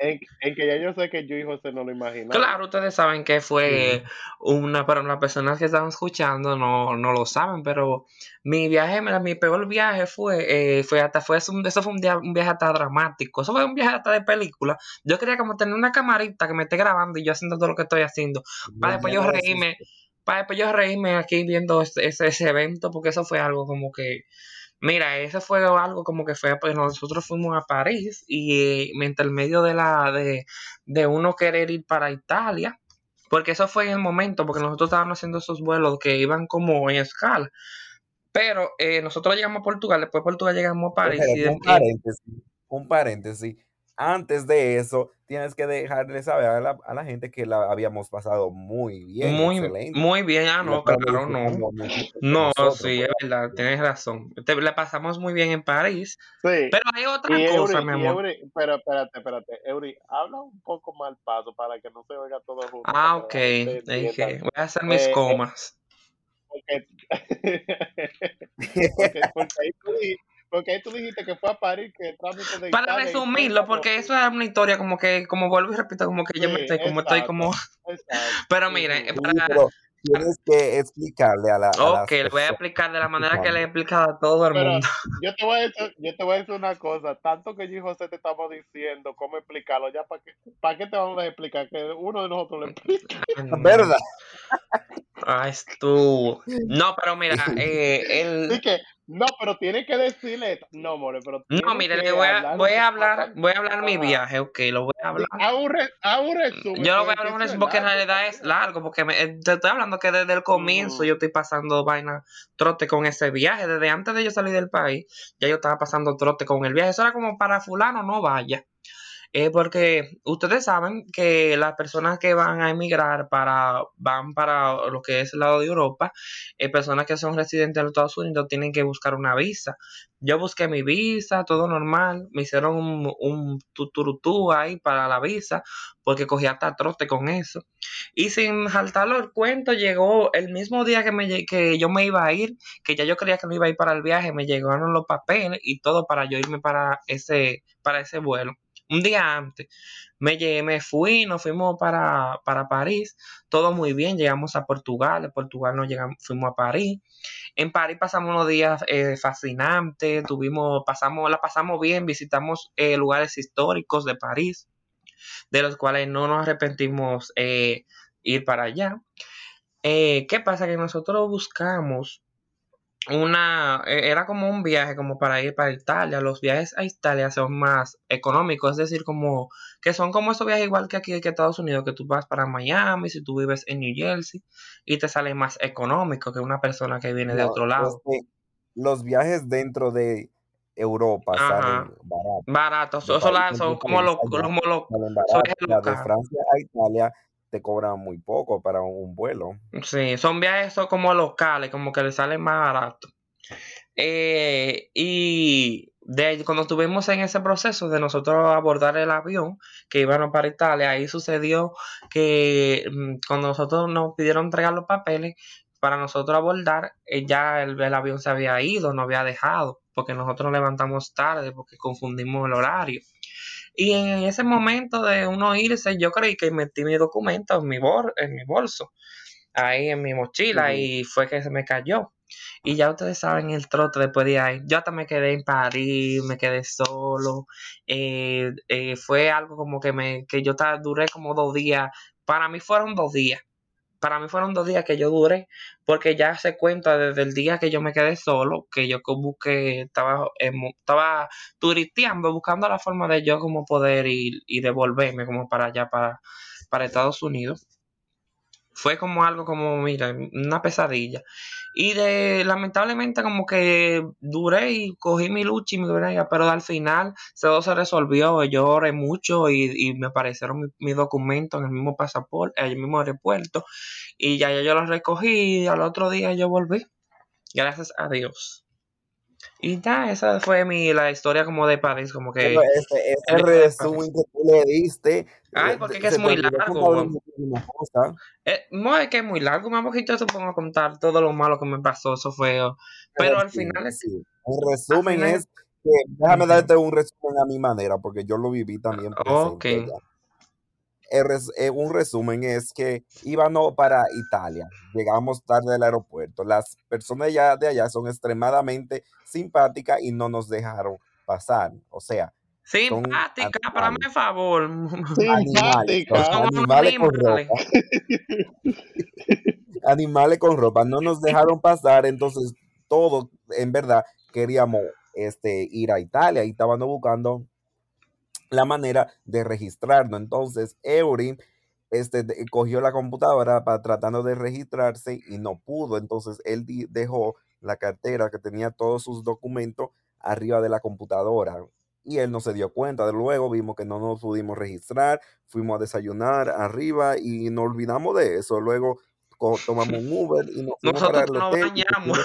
En, en que ya yo sé que yo y José no lo imaginamos. Claro, ustedes saben que fue una, pero las personas que están escuchando no, no lo saben, pero mi viaje, mira, mi peor viaje fue, eh, fue hasta, fue, eso, eso fue un, día- un viaje hasta dramático, eso fue un viaje hasta de película. Yo quería como tener una camarita que me esté grabando y yo haciendo todo lo que estoy haciendo, para después yo reírme, para después yo reírme aquí viendo ese, ese, ese evento, porque eso fue algo como que, mira, eso fue algo como que fue, pues nosotros fuimos a París y eh, mientras el medio de la, de, de uno querer ir para Italia, porque eso fue en el momento, porque nosotros estábamos haciendo esos vuelos que iban como en escala. Pero eh, nosotros llegamos a Portugal, después de Portugal llegamos a París. y Espérate, de- un paréntesis, un paréntesis. Antes de eso, tienes que dejarle saber a la, a la gente que la habíamos pasado muy bien, muy, excelente. muy bien, ah, no, claro, no. No, nosotros, sí, es verdad, tienes razón. Te, la pasamos muy bien en París. Sí. Pero hay otra Y cosa, Eury, mi amor. Eury, pero espérate, espérate, Eury, habla un poco mal paso para que no se oiga todo junto. Ah, ok. entienda. que voy a hacer mis Eh, eh, comas. porque, (laughs) porque, porque ahí tú, di- porque ahí tú dijiste que fue a París, que trámite de Para Italia resumirlo, porque eso es una historia como que, como vuelvo y repito, como que yo me estoy, como estoy como... exacto. (laughs) Pero miren. Sí, para... pero tienes que explicarle a, la, a Ok, le voy a explicar de la manera que le he explicado a todo el Pero mundo. yo te voy a decir, yo te voy a decir una cosa, tanto que yo y José te estamos diciendo cómo explicarlo, ya para qué, para qué te vamos a explicar que uno de nosotros lo explique. (laughs) ¿Verdad? Ay, tú. No, pero mira, eh, el... (laughs) que, no, pero tienes que decirle, no, more, pero No, mire, le voy a, hablar voy a hablar, voy a hablar mi viaje, ok, lo voy a hablar. A un, re- a un resumen, Yo lo voy a hablar un resumen porque en realidad es largo, porque me, eh, te estoy hablando que desde el comienzo yo estoy pasando vaina trote con ese viaje, desde antes de yo salir del país, ya yo estaba pasando trote con el viaje, eso era como para fulano no vaya. Eh, porque ustedes saben que las personas que van a emigrar para, van para lo que es el lado de Europa, eh, personas que son residentes de los Estados Unidos tienen que buscar una visa. Yo busqué mi visa, todo normal, me hicieron un, un tuturutú ahí para la visa, porque cogí hasta trote con eso. Y sin saltarlo el cuento, llegó el mismo día que, me, que yo me iba a ir, que ya yo creía que no iba a ir para el viaje, me llegaron los papeles y todo para yo irme para ese, para ese vuelo. Un día antes me, lle- me fui, nos fuimos para, para París, todo muy bien, llegamos a Portugal, de Portugal nos llegamos, fuimos a París. En París pasamos unos días eh, fascinantes, tuvimos, pasamos, la pasamos bien, visitamos eh, lugares históricos de París, de los cuales no nos arrepentimos eh, ir para allá. ¿Qué pasa? Que nosotros buscamos una, eh, era como un viaje como para ir para Italia. Los viajes a Italia son más económicos, es decir, como que son como esos viajes igual que aquí que Estados Unidos, que tú vas para Miami, si tú vives en New Jersey, y te sale más económico que una persona que viene de otro lado. los viajes dentro de Europa salen baratos. Baratos, países son como los, como los, de. Francia a Italia te cobran muy poco para un vuelo. Sí, son viajes como locales, como que les salen más barato. Eh, y de cuando estuvimos en ese proceso de nosotros abordar el avión que íbamos para Italia, ahí sucedió que mm, cuando nosotros nos pidieron entregar los papeles para nosotros abordar, eh, ya el, el avión se había ido, no había dejado, porque nosotros nos levantamos tarde, porque confundimos el horario. Y en ese momento de uno irse, yo creí que metí mi documento en mi, bol- en mi bolso, ahí en mi mochila, y fue que se me cayó. Y ya ustedes saben el trote después de ahí. Yo hasta me quedé en París, me quedé solo. eh, eh, fue algo como que me que yo duré como dos días. Para mí fueron dos días. Para mí fueron dos días que yo duré, porque ya se cuenta desde el día que yo me quedé solo, que yo busqué, estaba, mo- estaba turisteando, buscando la forma de yo como poder ir y devolverme como para allá, para, para Estados Unidos. Fue como algo como, mira, una pesadilla. Y de, lamentablemente como que duré y cogí mi lucha y mi brega, pero al final todo se resolvió. Yo oré mucho y, y me aparecieron mi- mis documentos en el mismo pasaporte, en el mismo aeropuerto. Y ya, ya yo los recogí y al otro día yo volví. Gracias a Dios. Y ya, esa fue mi, la historia como de París, como que... Bueno, ese, ese resumen que tú le diste, Ay, eh, porque es que muy largo. Eh, no es que es muy largo, te pongo a contar todo lo malo que me pasó, eso fue... Pero Pero al final es sí. El resumen es que, déjame darte un resumen a mi manera, porque yo lo viví también Ok. presente allá. El res- eh, un resumen es que íbamos para Italia, llegamos tarde al aeropuerto. Las personas ya de allá son extremadamente simpáticas y no nos dejaron pasar. O sea, Simpática, para mí, animales, favor. Simpática. Animales con ropa, (laughs) animales con ropa. No nos dejaron pasar, entonces todos en verdad queríamos este, ir a Italia y estábamos buscando la manera de registrarnos. Entonces, Eury este, cogió la computadora para tratando de registrarse y no pudo. Entonces, él dejó la cartera que tenía todos sus documentos arriba de la computadora. Y él no se dio cuenta. De luego vimos que no nos pudimos registrar, fuimos a desayunar arriba y nos olvidamos de eso. Luego tomamos un Uber y nos fuimos para Nosotros hotel y bañamos.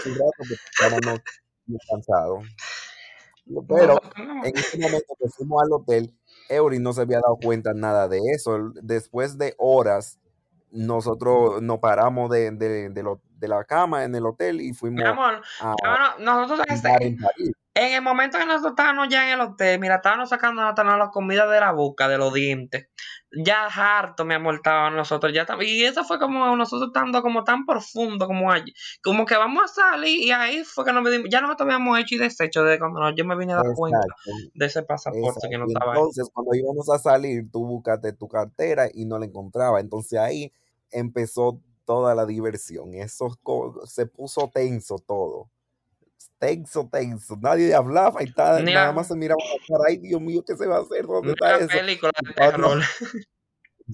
estábamos (laughs) cansados. Pero no. en ese momento que fuimos al hotel, Eury no se había dado cuenta nada de eso. Después de horas, nosotros nos paramos de, de, de lo- de la cama en el hotel y Mi fuimos amor, a no- nosotros en París. En el momento que nosotros estábamos ya en el hotel, mira, estábamos sacando hasta la comida de la boca, de los dientes. Ya harto, mi amor, estábamos nosotros. ya Y eso fue como nosotros estando como tan profundo, como allí. Como que vamos a salir y ahí fue que nos dimos, ya nosotros habíamos hecho y deshecho de cuando yo me vine a dar cuenta de ese pasaporte Exacto. que no Y estaba ahí. entonces, cuando íbamos a salir, tú buscaste tu cartera y no la encontraba. Entonces ahí empezó toda la diversión. Eso se puso tenso todo. Tenso, tenso. Nadie hablaba y nada la, más se miraba. Ay, Dios mío, ¿qué se va a hacer? ¿Dónde ni está eso? película de terror.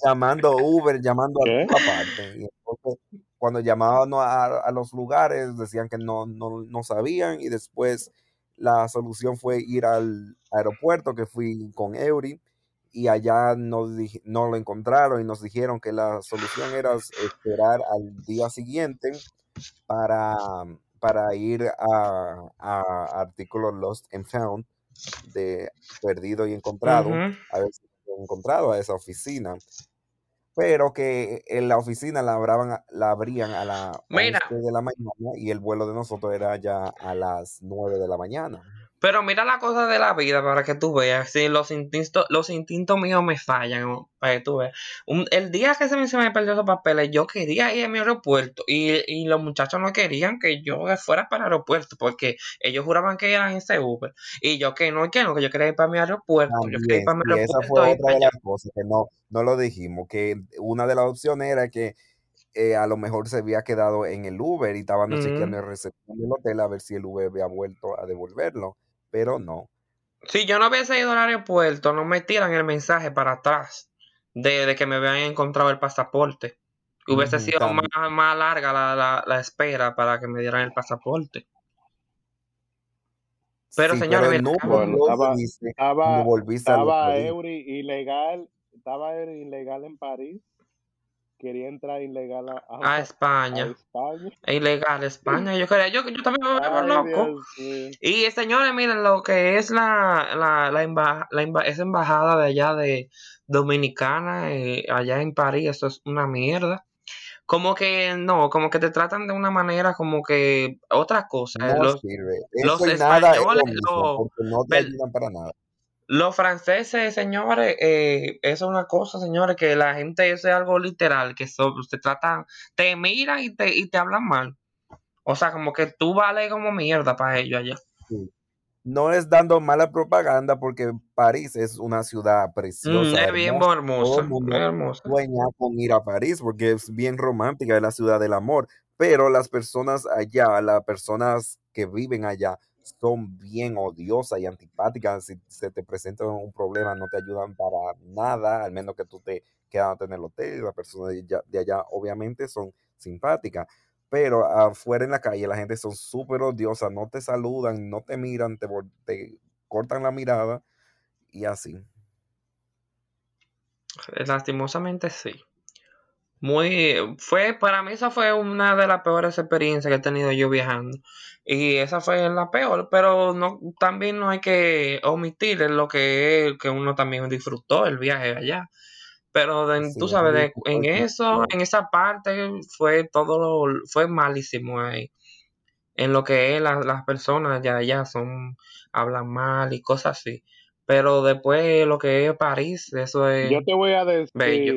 llamando Uber, llamando a ¿Qué? toda parte. Y entonces, cuando llamábamos a, a los lugares, decían que no, no, no sabían. Y después la solución fue ir al aeropuerto, que fui con Eury. Y allá nos no lo encontraron y nos dijeron que la solución era esperar al día siguiente para, para ir a, a artículos Lost and Found de perdido y encontrado, a ver si encontrado a esa oficina, pero que en la oficina la, abraban la abrían a las Mira, 11 de la mañana y el vuelo de nosotros era ya a las 9 de la mañana. Pero mira la cosa de la vida para que tú veas. Si los instintos, los instintos míos me fallan, para que tú veas. Un- el día que se me, se me perdió esos papeles, yo quería ir a mi aeropuerto. Y, y los muchachos no querían que yo fuera para el aeropuerto. Porque ellos juraban que eran ese Uber. Y yo que no, que no, que yo quería ir para mi aeropuerto. Yo quería ir para mi y esa aeropuerto fue y otra de las cosas que no, no lo dijimos, que una de las opciones era que eh, a lo mejor se había quedado en el Uber y estaban chequeando Ujú. el recepción del hotel a ver si el Uber había vuelto a devolverlo, pero no. Si yo no hubiese ido al aeropuerto, no me tiran el mensaje para atrás de, de que me habían encontrado el pasaporte. Hubiese sido más, más larga la, la, la espera para que me dieran el pasaporte. Pero Sí, señores, pero no Bueno, estaba, dice. Eury ilegal, estaba Eury ilegal en París, quería entrar ilegal a, a a, a España. España. Es ilegal España. Yo quería, yo, yo también me Ay, loco. Dios. Y señores, miren lo que es la, la, la, emba- la emba- esa embajada de allá de Dominicana, eh, allá en París, eso es una mierda. Como que no, como que te tratan de una manera como que otra cosa. No Los, sirve. los Eso y nada es españoles, lo mismo, los, porque no te per- ayudan para nada. Los franceses, señores, eh, eso es una cosa, señores, que la gente eso es algo literal, que so- te tratan, te miran y te, y te hablan mal. O sea, como que tú vales como mierda para ellos allá. Sí. No es dando mala propaganda porque París es una ciudad Mm, preciosa, es bien hermosa. Hermosa. sueña con ir a París porque es bien romántica, es la ciudad del amor. Pero las personas allá, las personas que viven allá, son bien odiosas y antipáticas. Si se te presenta un problema, no te ayudan para nada, al menos que tú te quedas en el hotel. Las personas de allá, obviamente son simpáticas. Pero afuera en la calle la gente son súper odiosas, no te saludan, no te miran, te cortan la mirada y así. Lastimosamente sí. Muy, fue, para mí esa fue una de las peores experiencias que he tenido yo viajando. Y esa fue la peor, pero no, también no hay que omitir lo que es que uno también disfrutó el viaje allá. Pero de- Sí, tú sabes, de- en eso, en esa parte fue todo, lo- fue malísimo ahí. En lo que es la- las personas ya allá son, hablan mal y cosas así. Pero después lo que es París, eso es Yo te voy a bello.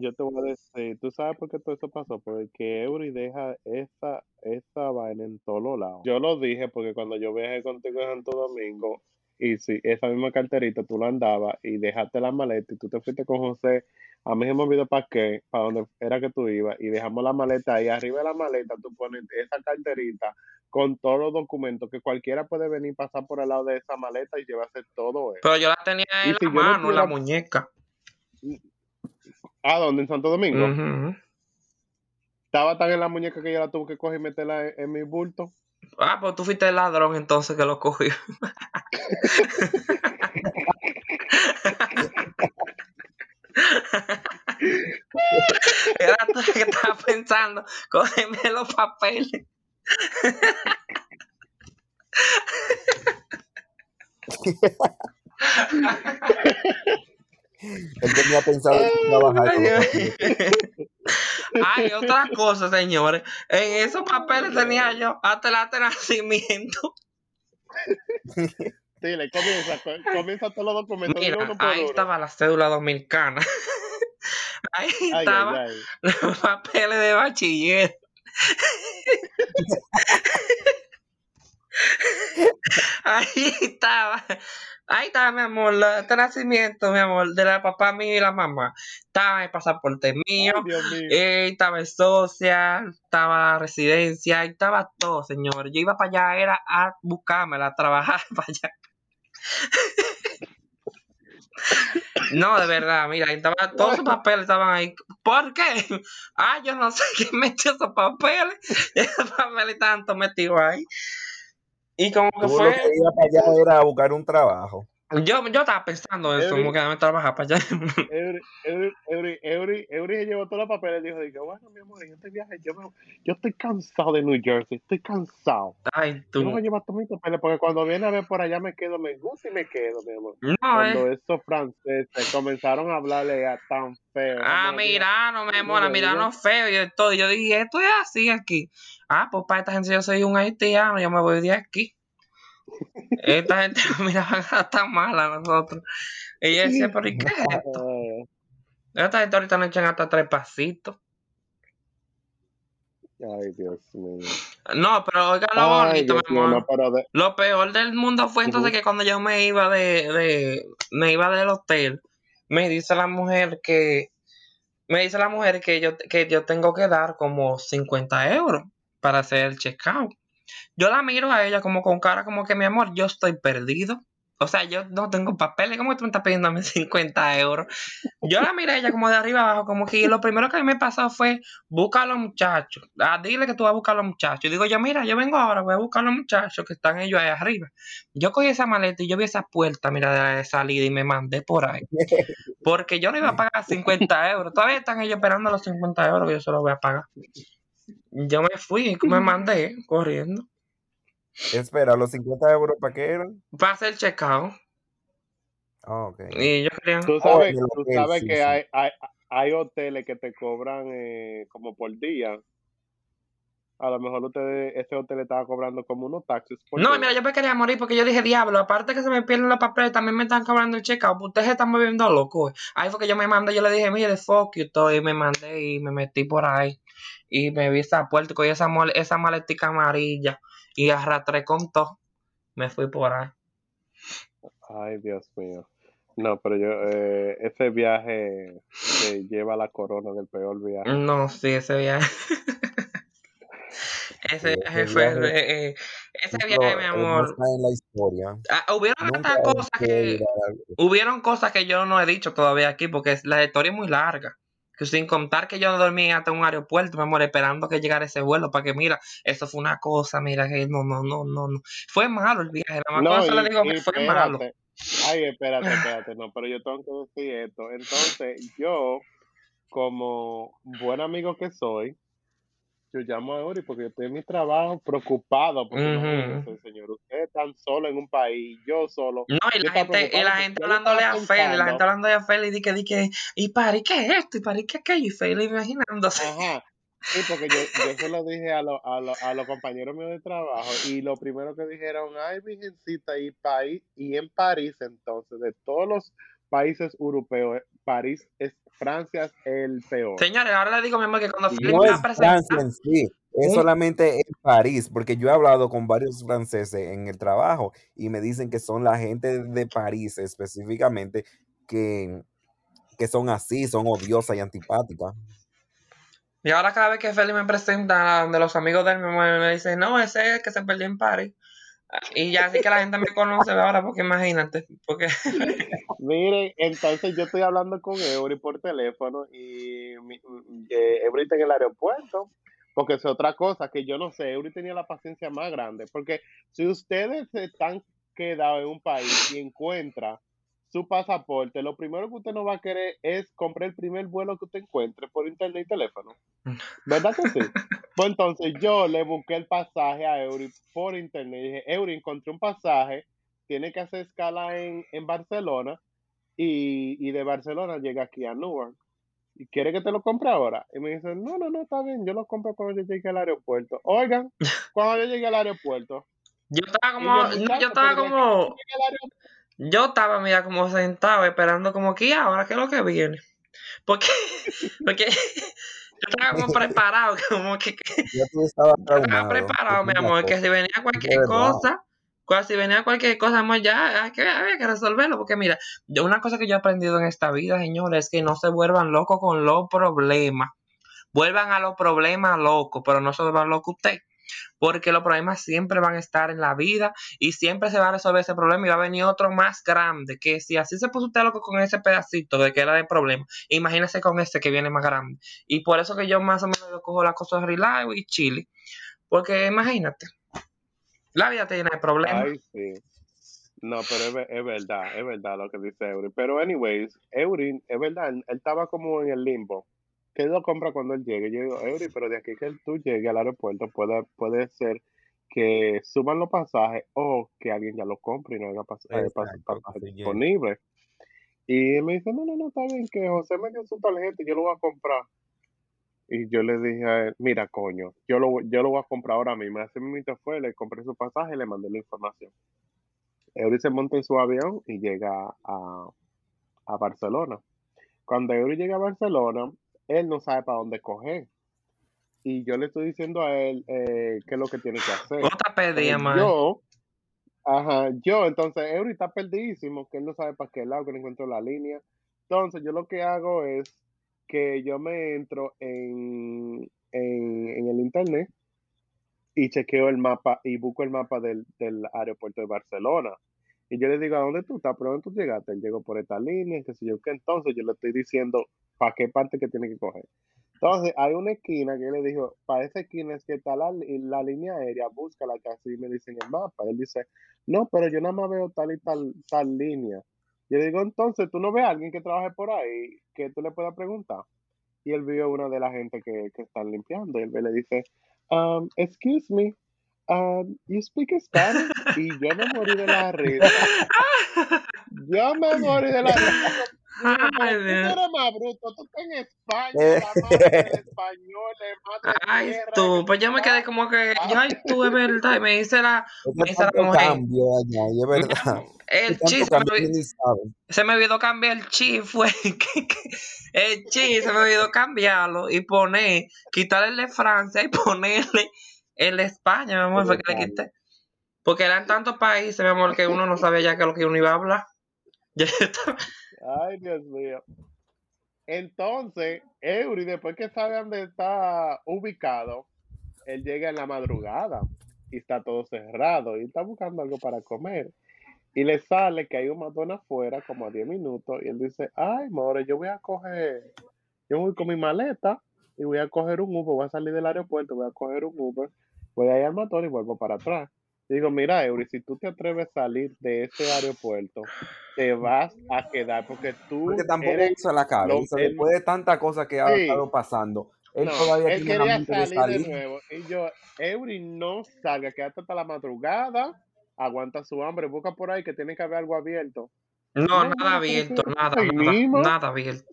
Yo te voy a decir, ¿tú sabes por qué todo eso pasó? Porque Eury deja esa, esa vaina en todos lados. Yo lo dije porque cuando yo viajé contigo en Santo Domingo, y si esa misma carterita tú la andabas y dejaste la maleta y tú te fuiste con José, a mí se me olvidó para qué, para dónde era que tú ibas, y dejamos la maleta ahí, arriba de la maleta tú pones esa carterita con todos los documentos, que cualquiera puede venir pasar por el lado de esa maleta y llevarse todo eso. Pero yo la tenía Y en si la no mano, en la muñeca. ¿A dónde? ¿En Santo Domingo? Estaba tan en la muñeca que yo la tuve que coger y meterla en, en mi bulto. Ah, pues tú fuiste el ladrón entonces que lo cogió. (laughs) Era tú que estaba pensando, cógeme los papeles. (laughs) Él tenía pensado en trabajar. Hay (laughs) otra cosa, señores. En esos papeles tenía yo hasta el de nacimiento. (laughs) Dile, comienza, co- comienza todos los documentos. Mira, uno por ahí uno. estaba la cédula dominicana. (laughs) ahí Ay, estaba ay, ay. los papeles de bachiller. Ahí estaba, ahí estaba, mi amor, la- este nacimiento, mi amor, de la papá mío y la mamá. Estaba el pasaporte mío, eh, estaba el social, estaba la residencia, ahí estaba todo, señor. Yo iba para allá, era a buscármela, a trabajar (laughs) para allá. No, de verdad, mira, ahí estaba, todos esos papeles estaban ahí. ¿Por qué? Ah, yo no sé (laughs) quién metió esos papeles. (laughs) Esos papeles todos metidos ahí. Y como que Tú lo fue, que iba para allá era a buscar un trabajo. Yo, yo estaba pensando eso, Every- como que dame trabajar para allá. Eury, Eury, Eury, se llevó todos los papeles y dijo, bueno, mi amor, en este viaje yo, me- yo estoy cansado de New Jersey, estoy cansado. Ay, Yo no voy tú. a llevar todos mis papeles porque cuando viene a ver por allá me quedo, me gusta y me quedo, mi amor. No, Cuando eh. esos franceses comenzaron a hablarle a tan feo. Ah, no, digo, mira, no me amor, digo, mira, digo. no feo y todo. Yo dije, esto es así aquí. Ah, pues para esta gente yo soy un haitiano, yo me voy de aquí. Esta gente nos miraba tan mal a nosotros. Y yo decía, pero ¿y qué es esto? (laughs) Esta gente ahorita nos echan hasta tres pasitos. ay, Dios mío. No, pero oiga lo bonito, mi amor. no, pero de, Lo peor del mundo fue entonces Ujú. que cuando yo me iba de, de, me iba del hotel, me dice la mujer que, me dice la mujer que yo, que yo tengo que dar como 50 euros para hacer el checkout. Yo la miro a ella como con cara como que mi amor, yo estoy perdido. O sea, yo no tengo papeles, ¿cómo tú me estás pidiendo a mí 50 euros? Yo la miré a ella como de arriba abajo, como que lo primero que a mí me pasó fue buscar a los muchachos. Ah, dile que tú vas a buscar a los muchachos. Y digo yo, mira, yo vengo ahora, voy a buscar a los muchachos que están ellos ahí arriba. Yo cogí esa maleta y yo vi esa puerta, mira, de la de salida y me mandé por ahí. (laughs) Porque yo no iba a pagar 50 euros. Todavía están ellos esperando los 50 euros que yo se los voy a pagar. Yo me fui, me mandé corriendo. Espera, ¿los 50 euros para qué eran? Para hacer el checkout. Ah, ok. Y yo quería. tú Oh, sabes, tú sabes sí, que sí. hay, hay, hay hoteles que te cobran eh, como por día. A lo mejor ustedes, ese hotel estaba cobrando como unos taxis No, mira, yo me quería morir porque yo dije, diablo, aparte que se me pierden los papeles, también me están cobrando el checkout. Ustedes se están moviendo locos. Ahí fue que yo me mandé, yo le dije, mire, fuck you, todo, y me mandé y me metí por ahí. Y me vi esa puerta, cogí esa, esa maletica amarilla y arrastré con todo. Me fui por ahí. Ay, Dios mío. No, pero yo, eh, ese viaje se lleva la corona del peor viaje. No, sí, ese viaje. (laughs) ese viaje ese fue. viaje- eh, eh, ese viaje, mi eh, no amor. está en la historia. ah, hubieron cosas que. Hubieron cosas que yo no he dicho todavía aquí porque la historia es muy larga. Que sin contar que yo dormí hasta un aeropuerto, mi amor, esperando que llegara ese vuelo para que, mira, eso fue una cosa, mira, que no, no, no, no, no. Fue malo el viaje, más No, y, le digo que fue malo. Ay, espérate, (laughs) espérate, no, pero yo tengo que decir esto. Entonces, yo, como buen amigo que soy, yo llamo a Uri porque yo estoy en mi trabajo preocupado, porque Ujú. imagínense, señor, usted tan solo en un país, yo solo. No, y la gente, y la gente hablándole a Feli, la gente hablando a Feli, di que, di que, y para, ¿y qué es esto? Y para, ¿y qué es aquello? Y Feli imaginándose. Ajá. Sí, porque yo, yo se lo dije a, lo- a, lo- a los compañeros míos de trabajo y lo primero que dijeron, ay, virgencita, y, país, y en París entonces, de todos los países europeos, París es, Francia es el peor. Señores, ahora le digo, mi amor, que cuando Feli No me es va a presentar, Francia en sí, es un- solamente en París, porque yo he hablado con varios franceses en el trabajo y me dicen que son la gente de París específicamente que, que son así, son odiosas y antipáticas. Y ahora cada vez que Feli me presenta a donde los amigos de él me, me dicen, no, ese es el que se perdió en París. Y ya así que la gente me conoce ahora, porque imagínate, porque (laughs) Miren, entonces yo estoy hablando con Eury por teléfono y eh, Eury está en el aeropuerto, porque es otra cosa que yo no sé, Eury tenía la paciencia más grande, porque si ustedes están quedados en un país y encuentra su pasaporte, lo primero que usted no va a querer es comprar el primer vuelo que usted encuentre por internet y teléfono. ¿Verdad que sí? (laughs) Pues entonces yo le busqué el pasaje a Eury por internet y dije, Eury, encontré un pasaje, tiene que hacer escala en, en Barcelona y, y de Barcelona llega aquí a Newark. ¿Y quiere que te lo compre ahora? Y me dice, no, no, no, está bien, yo lo compro cuando yo llegue al aeropuerto. Oigan, (laughs) cuando yo llegué al aeropuerto, Yo estaba como, yo, estaba como, yo estaba, mira, como sentado esperando como que "¿Y ahora qué es lo que viene. Porque, (laughs) porque (laughs) yo estaba como (laughs) preparado, como que, yo estaba preparado, mi amor, que si venía cualquier cosa, si venía cualquier cosa, amor, ya hay que, había que resolverlo, porque mira, yo una cosa que yo he aprendido en esta vida, señores, es que no se vuelvan locos con los problemas. Vuelvan a los problemas locos, pero no se vuelvan locos usted. Porque los problemas siempre van a estar en la vida y siempre se va a resolver ese problema y va a venir otro más grande. Que si así se puso usted loco con ese pedacito de que era de problema, imagínese con este que viene más grande. Y por eso que yo más o menos cojo las cosas relax y chile. Porque imagínate, la vida de problemas. Ay, sí. No, pero es, es verdad, es verdad lo que dice Eury. Pero, anyways, Eury, es verdad, él estaba como en el limbo. Que él lo compra cuando él llegue. Yo digo, Eury, pero de aquí que tú llegues al aeropuerto puede, puede ser que suban los pasajes o que alguien ya lo compre y no haya pas- pasajes disponibles. Y él me dice, no, no, no, está bien, que José me dio su tarjeta y yo lo voy a comprar. Y yo le dije a él, mira, coño, yo lo, voy- yo lo voy a comprar ahora mismo. Así mismo fue, le compré su pasaje y le mandé la información. Eury se monta en su avión y llega a, a Barcelona. Cuando Eury llega a Barcelona, él no sabe para dónde coger. Y yo le estoy diciendo a él eh, qué es lo que tiene que hacer. Pedía, man. yo, ajá, yo, entonces Eury está perdidísimo, que él no sabe para qué lado, que no encuentro la línea. Entonces, yo lo que hago es que yo me entro en, en, en el internet y chequeo el mapa y busco el mapa del, del aeropuerto de Barcelona. Y yo le digo, ¿a dónde tú estás? ¿Por dónde tú llegaste? Él llegó por esta línea, qué sé yo qué. Entonces yo le estoy diciendo para qué parte que tiene que coger. Entonces hay una esquina que yo le digo, para esa esquina es que está la, línea aérea, búscala que así me dicen el mapa. Él dice, no, pero yo nada más veo tal y tal, tal línea. Yo digo, entonces tú no ves a alguien que trabaje por ahí que tú le puedas preguntar. Y él vio una de la gente que, que están limpiando y él le dice, um, excuse me, um, you speak Spanish? Y yo me morí de la risa. (laughs) Yo me morí de la risa. Ay, tú eres más bruto, tú estás en España, Eh. la madre del español, la madre Ay, tierra, tú, pues yo me quedé como que, yo, ay, tú, es verdad, y me dice la, me dice la mujer, cambio allá, y es verdad. (laughs) el Es tanto chi, se me, olvidó cambiar el chi, fue, (laughs) que- que- el chi, se me olvidó cambiarlo y poner, quitarle el de Francia y ponerle el de España, mi amor, fue que le quité. Porque eran tantos países, mi amor, que uno no sabía ya que lo que uno iba a hablar. (laughs) Ya estaba- Ay, Dios mío. Entonces, Eury, después que sabe dónde está ubicado, él llega en la madrugada y está todo cerrado y está buscando algo para comer. Y le sale que hay un matón afuera, como a 10 minutos, y él dice, ay, more, yo voy a coger, yo voy con mi maleta y voy a coger un Uber, voy a salir del aeropuerto, voy a coger un Uber, voy a ir al matón y vuelvo para atrás. Digo, mira, Eury, si tú te atreves a salir de ese aeropuerto, te vas a quedar porque tú Porque tampoco eres usa la cabeza. el- Después de tanta cosa que ha Sí. estado pasando, él No, todavía él tiene la quería de salir de nuevo. Y yo, Eury, no salga, quédate hasta la madrugada, aguanta su hambre, busca por ahí que tiene que haber algo abierto. No, No, nada abierto, nada, nada, nada abierto.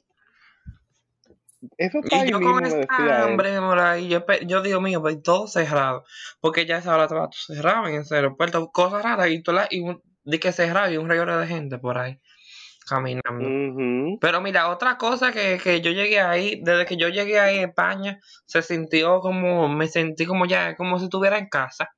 Eso está Y yo mismo, con esta hambre, yo, yo digo mío, pues todo cerrado. Porque ya esa hora estaba todo cerrado en ese aeropuerto, cosas raras, y, tú la, y un- de que cerrado y un regalo de gente por ahí caminando. Pero mira, otra cosa que, que yo llegué ahí, desde que yo llegué ahí a España, se sintió como, me sentí como ya, como si estuviera en casa.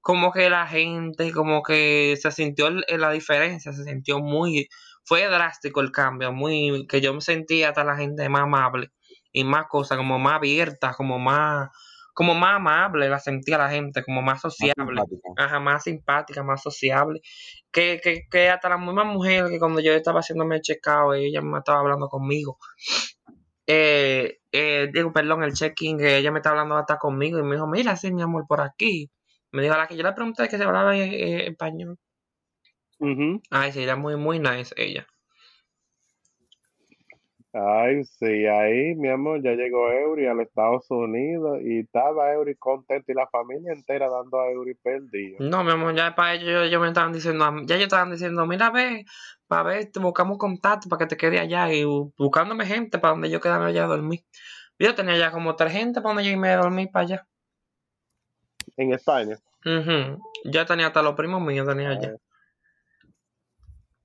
Como que la gente, como que se sintió la diferencia, se sintió muy, fue drástico el cambio, muy, que yo me sentía hasta la gente más amable y más cosas, como más abierta, como más, como más amable, la sentía la gente, como más Más sociable. simpática. Ajá, más simpática, más sociable. Que, que, que hasta la misma mujer que cuando yo estaba haciéndome el checkout, ella me estaba hablando conmigo. Eh, eh, digo, perdón, el check-in, que ella me estaba hablando hasta conmigo y me dijo, mira, sí, mi amor, por aquí. Me dijo, a la que yo le pregunté que se hablaba eh, español. Ujú. Ay, sí, era muy, muy nice ella. Ay, sí, ahí, mi amor, ya llegó Eury a los Estados Unidos y estaba Eury contento y la familia entera dando a Eury perdido. No, mi amor, ya para ellos, ellos me estaban diciendo, ya ellos estaban diciendo, mira, ve, para ver, te buscamos contacto para que te quede allá y bu- buscándome gente para donde yo quedarme allá a dormir. Yo tenía ya como tres gente para donde yo irme a dormir para allá. En España. Ujú. Ya tenía hasta los primos míos, tenía. Ay,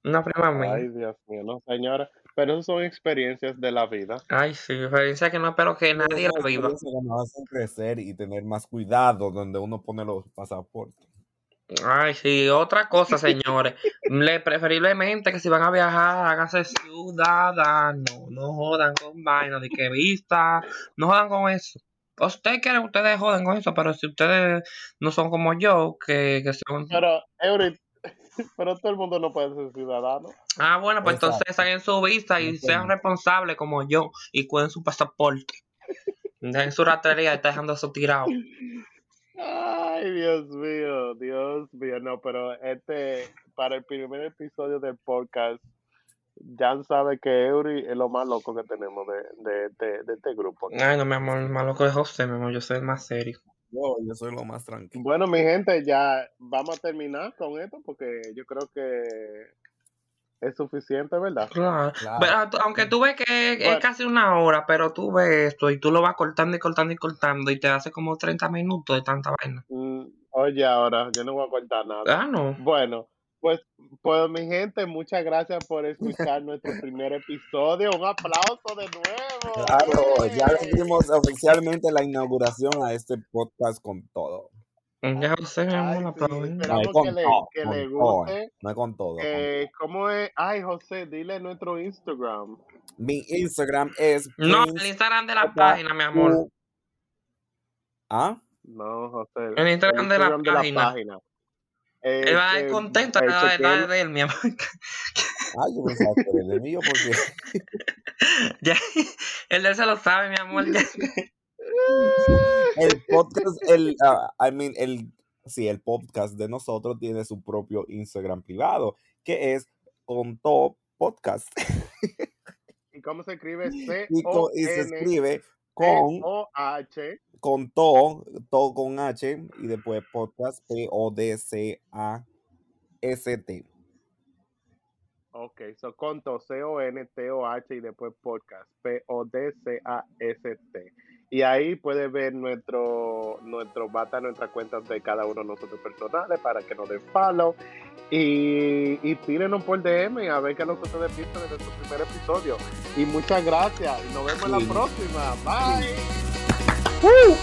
Una prima mía. ay, Dios mío, no, señora. Pero esas son experiencias de la vida. Ay, sí, experiencia que no espero que nadie la viva. experiencias que nos hacen crecer y tener más cuidado donde uno pone los pasaportes. Ay, sí, otra cosa, señores. (laughs) Le, preferiblemente que si van a viajar, háganse ciudadanos. No jodan con vainas de que vista. No jodan con eso. Usted quiere, ustedes joden con eso, pero si ustedes no son como yo, que, que son... Pero, Eury, (laughs) pero todo el mundo no puede ser ciudadano. Ah, bueno, pues Exacto. entonces saquen su vista y sean responsables como yo y cuiden su pasaporte. (laughs) Dejen su ratería y está dejando eso tirado. Ay, Dios mío, Dios mío. No, pero este, para el primer episodio del podcast, Jan sabe que Eury es lo más loco que tenemos de, de, de, de este grupo. Ay, no, mi amor, el más loco es José, mi amor, yo soy el más serio. Yo, yo soy lo más tranquilo. Bueno, mi gente, ya vamos a terminar con esto porque yo creo que es suficiente, ¿verdad? Claro. Claro. Pero, tú- aunque tú ves que es casi una hora, pero tú ves esto y tú lo vas cortando y cortando y cortando y te hace como 30 minutos de tanta vaina. Mm, Oye, ahora, yo no voy a contar nada. Ah, no. Bueno, pues, pues mi gente, muchas gracias por escuchar (laughs) nuestro primer episodio. Un aplauso de nuevo. Claro, ya le dimos (laughs) oficialmente la inauguración a este podcast con todo. Ya Ay, sí, aplaudir. No, con que le, todo, que con le todo. guste. No es con todo. con Eh, ¿Cómo es? Ay, José, dile nuestro Instagram. Mi Instagram es No, el Instagram de la J. página, mi amor. U- ¿Ah? No, José. El Instagram de la página. página. Eh, Él va a ir contento eh, chequen- edad de él, mi amor. (laughs) Ay, yo pensaba que era el mío porque (laughs) ya, el de él se lo sabe, mi amor. ya. (laughs) el podcast, el, ah, I mean, el, sí, el podcast de nosotros tiene su propio Instagram privado, que es con todo podcast. ¿Y cómo se escribe? (laughs) Y, co- y se C-O-N escribe con, O-H. con todo, todo con H y después podcast, P-O-D-C-A-S-T. Ok, so conto C-O-N-T-O-H y después podcast, P-O-D-C-A-S-T. Y ahí puedes ver nuestro, nuestro bata, nuestras cuentas de cada uno de nosotros personales para que nos den follow. Y, y tírenos por DM a ver qué nosotros piensan de nuestro primer episodio. Y muchas gracias. Y nos vemos en Sí. la próxima. Bye. Woo!